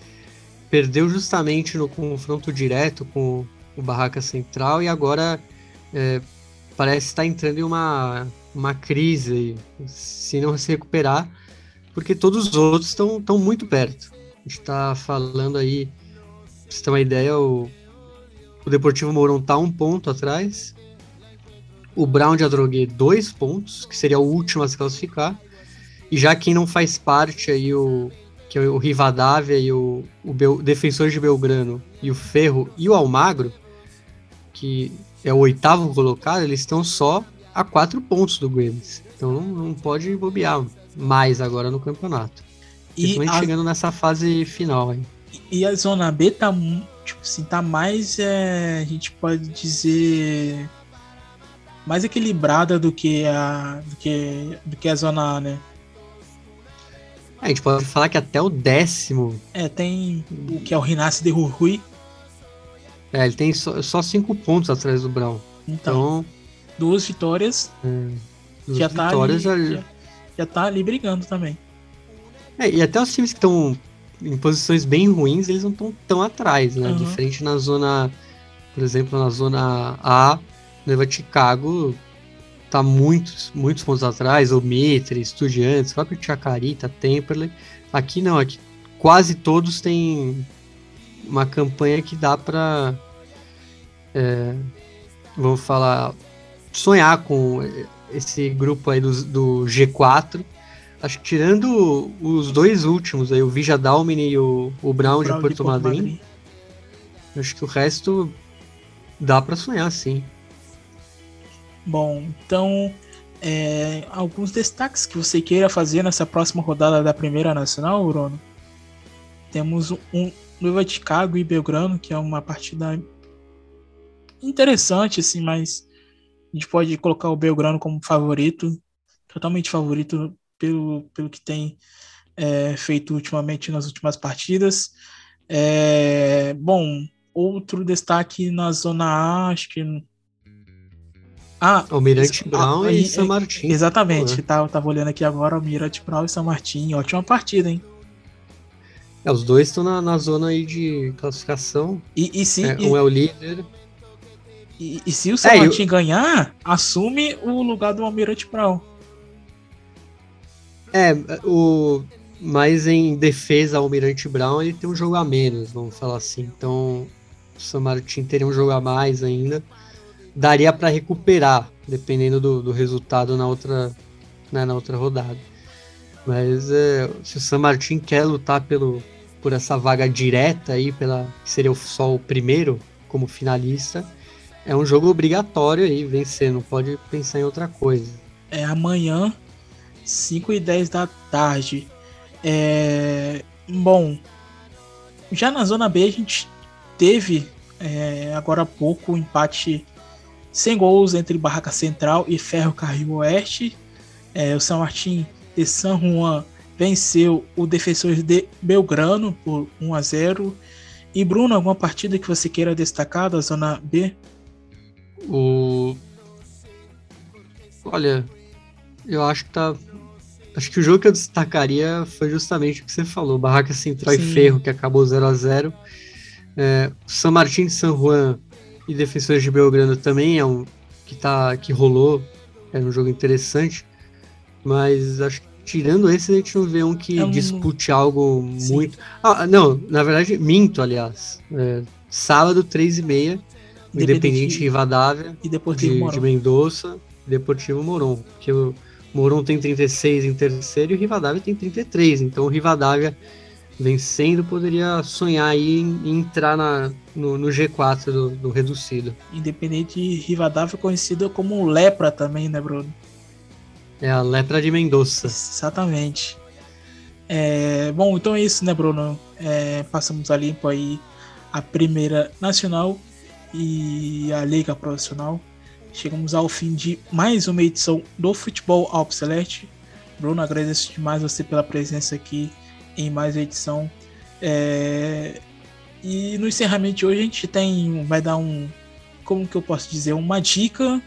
perdeu justamente no confronto direto com o Barraca Central e agora é, parece estar entrando em uma, uma crise. Se não se recuperar, porque todos os outros estão muito perto. A gente está falando aí, pra você ter uma ideia, o, o Deportivo Mourão está um ponto atrás, o Brown de Adrogué dois pontos, que seria o último a se classificar, E já quem não faz parte aí, o, que é o Rivadavia e o, o Bel, Defensor de Belgrano e o Ferro e o Almagro, que é o oitavo colocado, eles estão só a quatro pontos do Grêmio. Então não, não pode bobear mais agora no campeonato. E a... chegando nessa fase final aí. E a zona B tá, tipo assim, tá mais, é, a gente pode dizer, mais equilibrada do que a, do que, do que a zona A, né? A gente pode falar que até o décimo. É, tem o que é o Rinasce de Rui. É, ele tem só, só cinco pontos atrás do Brown. Então. então duas vitórias. É, duas já, vitórias tá ali, já... já, já tá ali brigando também. É, e até os times que estão em posições bem ruins, eles não estão tão atrás, né? Uhum. Diferente na zona, por exemplo, na zona A, Neva Chicago tá muitos, muitos pontos atrás, o Mitre, Estudiantes, próprio Chacarita, Temperley. Aqui não, aqui quase todos têm uma campanha que dá para é, vamos falar sonhar com esse grupo aí do, do G4 acho que tirando os dois últimos aí o Vija Dalmine e o, o Brown, o Brown de Porto, de Porto Madryn, Madryn, acho que o resto dá para sonhar sim Bom, então, é, alguns destaques que você queira fazer nessa próxima rodada da Primeira Nacional, Bruno? Temos um Noiva de Chicago e Belgrano, que é uma partida interessante, assim, mas a gente pode colocar o Belgrano como favorito, totalmente favorito pelo, pelo que tem é, feito ultimamente nas últimas partidas. É, bom, outro destaque na Zona A, acho que ah, Almirante Brown ah, e São Martin. Exatamente, tá, eu tava olhando aqui agora, Almirante Brown e São Martin. Ótima partida, hein? É, os dois estão na, na zona aí de classificação. E, e se, é, e, um é o líder. E, e se o São é, Martin eu... ganhar, assume o lugar do Almirante Brown. É, o mas em defesa ao Almirante Brown ele tem um jogo a menos, vamos falar assim. Então, o São Martin teria um jogo a mais ainda daria para recuperar, dependendo do, do, resultado na outra, né, na outra rodada. Mas é, se o San Martin quer lutar pelo, por essa vaga direta aí, pela, que seria só o primeiro como finalista, é um jogo obrigatório aí vencer, não pode pensar em outra coisa. É amanhã, 5 e 10 da tarde. É, bom, já na zona B a gente teve é, agora há pouco o empate sem gols entre Barraca Central e Ferro Carril Oeste. É, o São Martin de San Juan venceu o defensor de Belgrano por 1 a 0. E Bruno, alguma partida que você queira destacar da zona B? O Olha, eu acho que tá acho que o jogo que eu destacaria foi justamente o que você falou, Barraca Central Sim. e Ferro que acabou 0 a 0. É, São Martin de San Juan e Defensores de Belgrano também é um que tá que rolou, é um jogo interessante, mas acho que tirando esse a gente não vê um que é um... dispute algo Sim. muito. Ah, não, na verdade minto, aliás. É, sábado 3 e meia, Independente Rivadavia e Deportivo de, de Mendoza, Deportivo Moron, que o Moron tem 36 em terceiro e o Rivadavia tem 33, então o Rivadavia vencendo, poderia sonhar aí em, entrar na, no, no G4 do, do, reducido. Independente de Rivadavia, conhecida como Lepra também, né, Bruno? É a Lepra de Mendoza. Exatamente. É, bom, então é isso, né, Bruno? É, passamos a limpo aí a primeira nacional e a liga profissional. Chegamos ao fim de mais uma edição do Futebol Alpes Celeste. Bruno, agradeço demais você pela presença aqui em mais edição. É... E no encerramento de hoje a gente tem. Vai dar um. Como que eu posso dizer? Uma dica.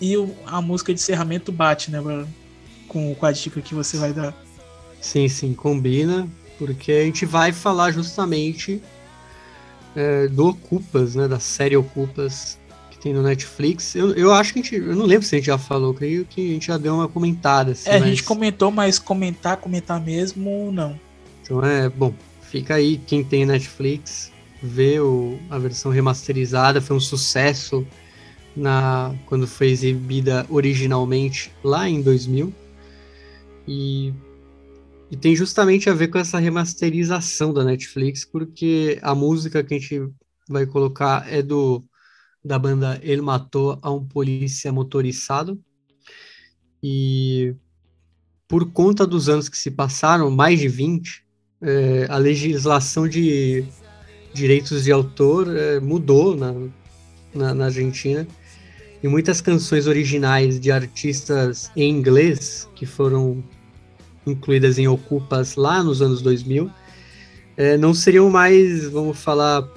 E a música de encerramento bate, né, Com, com a dica que você vai dar. Sim, sim, combina. Porque a gente vai falar justamente é, do Ocupas, né? Da série Ocupas que tem no Netflix. Eu, eu acho que a gente. Eu não lembro se a gente já falou, creio que a gente já deu uma comentada. Assim, é, mas... a gente comentou, mas comentar, comentar mesmo, não. Então é, bom, fica aí quem tem Netflix, vê o, a versão remasterizada, foi um sucesso na quando foi exibida originalmente lá em 2000. E, e tem justamente a ver com essa remasterização da Netflix, porque a música que a gente vai colocar é do da banda Ele Matou a um Polícia Motorizado. E por conta dos anos que se passaram, mais de 20, é, a legislação de direitos de autor é, mudou na, na, na, Argentina. E muitas canções originais de artistas em inglês, que foram incluídas em Ocupas lá nos anos 2000, é, não seriam mais, vamos falar,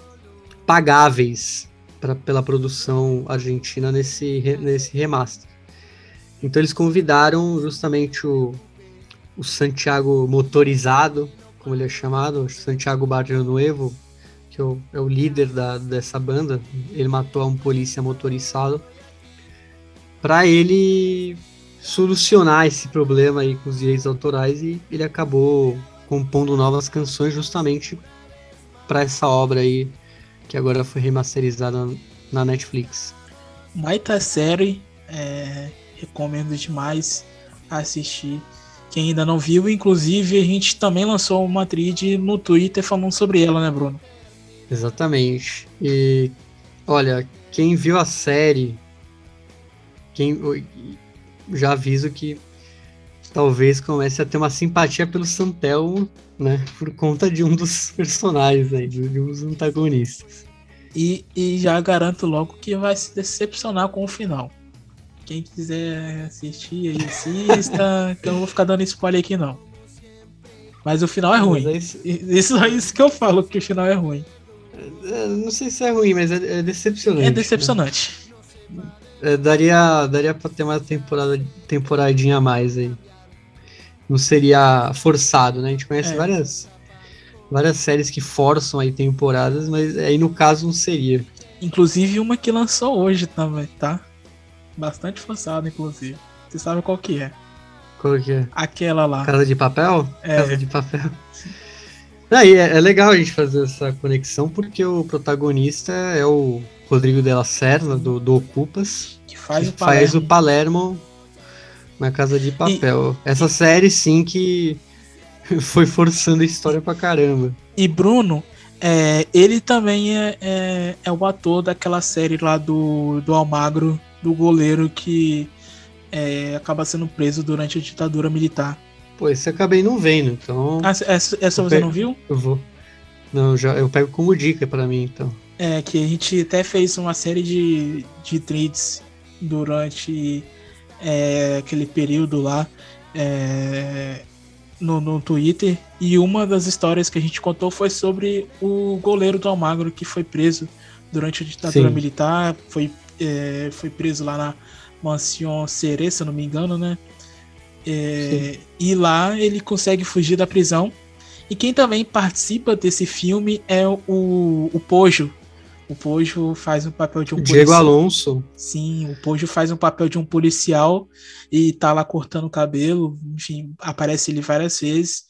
pagáveis pra, pela produção argentina nesse, nesse remaster. Então eles convidaram justamente o, o Santiago motorizado, como ele é chamado, Santiago Barrio Nuevo, que é o, é o líder da, dessa banda. Ele matou um polícia motorizado para ele solucionar esse problema aí com os direitos autorais e ele acabou compondo novas canções justamente para essa obra aí que agora foi remasterizada na Netflix. Baita série, é, recomendo demais assistir. Quem ainda não viu, inclusive a gente também lançou uma trid no Twitter falando sobre ela, né, Bruno? Exatamente. E olha, quem viu a série, quem já aviso que talvez comece a ter uma simpatia pelo Santel, né, por conta de um dos [laughs] personagens aí, de um dos antagonistas. E, e já garanto logo que vai se decepcionar com o final. Quem quiser assistir aí, assista, [laughs] que eu não vou ficar dando spoiler aqui não. Mas o final é ruim. É isso... isso [laughs] é isso que eu falo, que o final é ruim. É, não sei se é ruim, mas é, é decepcionante. É né? decepcionante. Né? É, daria, daria pra ter uma temporada, temporadinha a mais aí. Não seria forçado, né? A gente conhece é. várias várias séries que forçam aí temporadas, mas aí no caso não seria. Inclusive uma que lançou hoje também, tá? Bastante forçada, inclusive. Você sabe qual que é? Qual que é? Aquela lá. Casa de Papel? É. Casa de Papel. Aí é, é, legal a gente fazer essa conexão porque o protagonista é o Rodrigo de la Serna, do, do Ocupas, que faz, que o, Palermo. faz o Palermo na Casa de Papel. E, Essa e... série, sim, que [laughs] foi forçando a história pra caramba. E Bruno, é, ele também é, é, é, o ator daquela série lá do, do Almagro, do goleiro que é, acaba sendo preso durante a ditadura militar. Pô, esse eu acabei não vendo, então. Ah, essa, essa você pego, não viu? Eu vou. Não, já, eu pego como dica para mim, então. É, que a gente até fez uma série de, de tweets durante é, aquele período lá. É, no, no Twitter e uma das histórias que a gente contou foi sobre o goleiro do Almagro que foi preso durante a ditadura Sim. militar, foi, é, foi preso lá na Mansão Serê, se eu não me engano, né? É, e lá ele consegue fugir da prisão. E quem também participa desse filme é o, o Pojo, o Pojo faz o papel de um Diego policial. Alonso. Sim, o Pojo faz um papel de um policial e tá lá cortando o cabelo. Enfim, aparece ele várias vezes.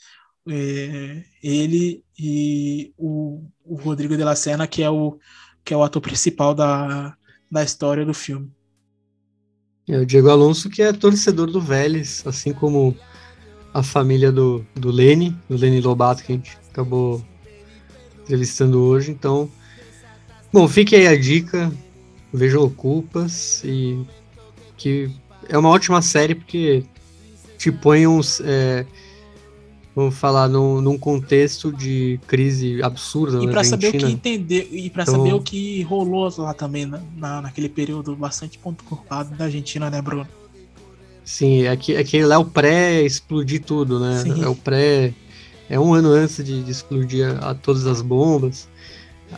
É, ele e o, o, Rodrigo de la Serna, que é o, que é o ator principal da, da história do filme. É o Diego Alonso, que é torcedor do Vélez, assim como a família do, do Lene, do Lene Lobato, que a gente acabou entrevistando hoje. Então, Bom, fique aí a dica. Vejam Ocupas e que é uma ótima série porque te põe uns. É, vamos falar, num, num, contexto de crise absurda. E para saber o que entender, e para então, saber o que rolou lá também na, na, naquele período bastante ponto curvado da Argentina, né, Bruno? Sim, aquele é que é o pré-explodir tudo, né? Sim. É o pré. É um ano antes de, de explodir a, a todas as bombas.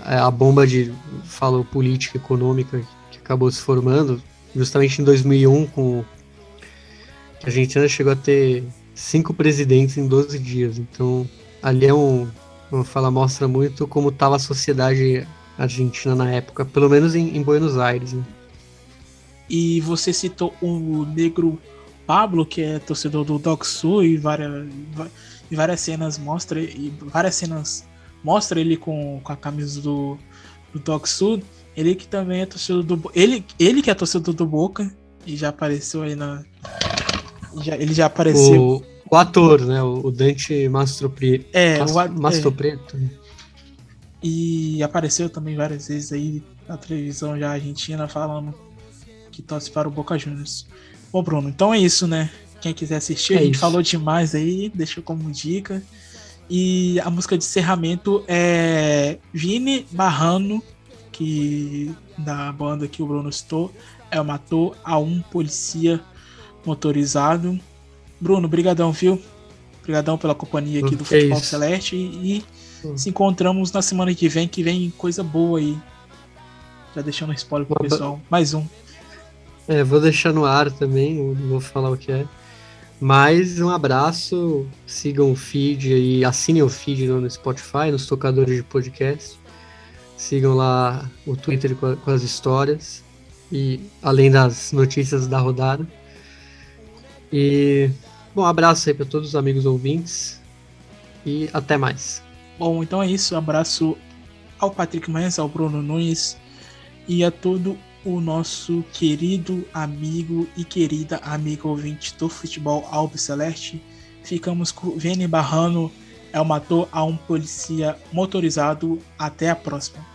É, a bomba de falo política econômica que acabou se formando justamente em 2001 com a Argentina chegou a ter cinco presidentes em 12 dias então ali é um vamos falar mostra muito como estava a sociedade argentina na época pelo menos em, em Buenos Aires né? e você citou o negro Pablo que é torcedor do Doc Sul e várias e várias cenas mostra e várias cenas mostra ele com, com a camisa do, do Toxu, ele que também é torcedor do ele ele que é torcedor do Boca e já apareceu aí na Já, ele já apareceu. O, o ator, né? O, Dante Mastropreto. É, Mas- o a- Mastropreto. E apareceu também várias vezes aí na televisão já argentina falando que torce para o Boca Juniors. Bom, Bruno, então é isso, né? Quem quiser assistir, É a gente isso. falou demais aí, deixou como dica. E a música de encerramento é Vini Barrano, que da banda que o Bruno citou, é o Matou a um Policia Motorizado. Bruno, brigadão, viu? Brigadão pela companhia aqui do Que Futebol isso. Celeste e Hum. se encontramos na semana que vem, que vem coisa boa aí. Já deixando um spoiler pro Uma ba- pessoal. Mais um. É, vou deixar no ar também, não vou falar o que é. Mas um abraço, sigam o feed aí, assinem o feed no Spotify, nos tocadores de podcast. Sigam lá o Twitter com, as histórias e além das notícias da rodada. E bom, um abraço aí para todos os amigos ouvintes e até mais. Bom, então é isso. Abraço ao Patrick Manhães, ao Bruno Nunes e a todo o nosso querido amigo e querida amiga ouvinte do futebol Alves Celeste. Ficamos com Vene Barrano, é o matou a um policia motorizado. Até a próxima.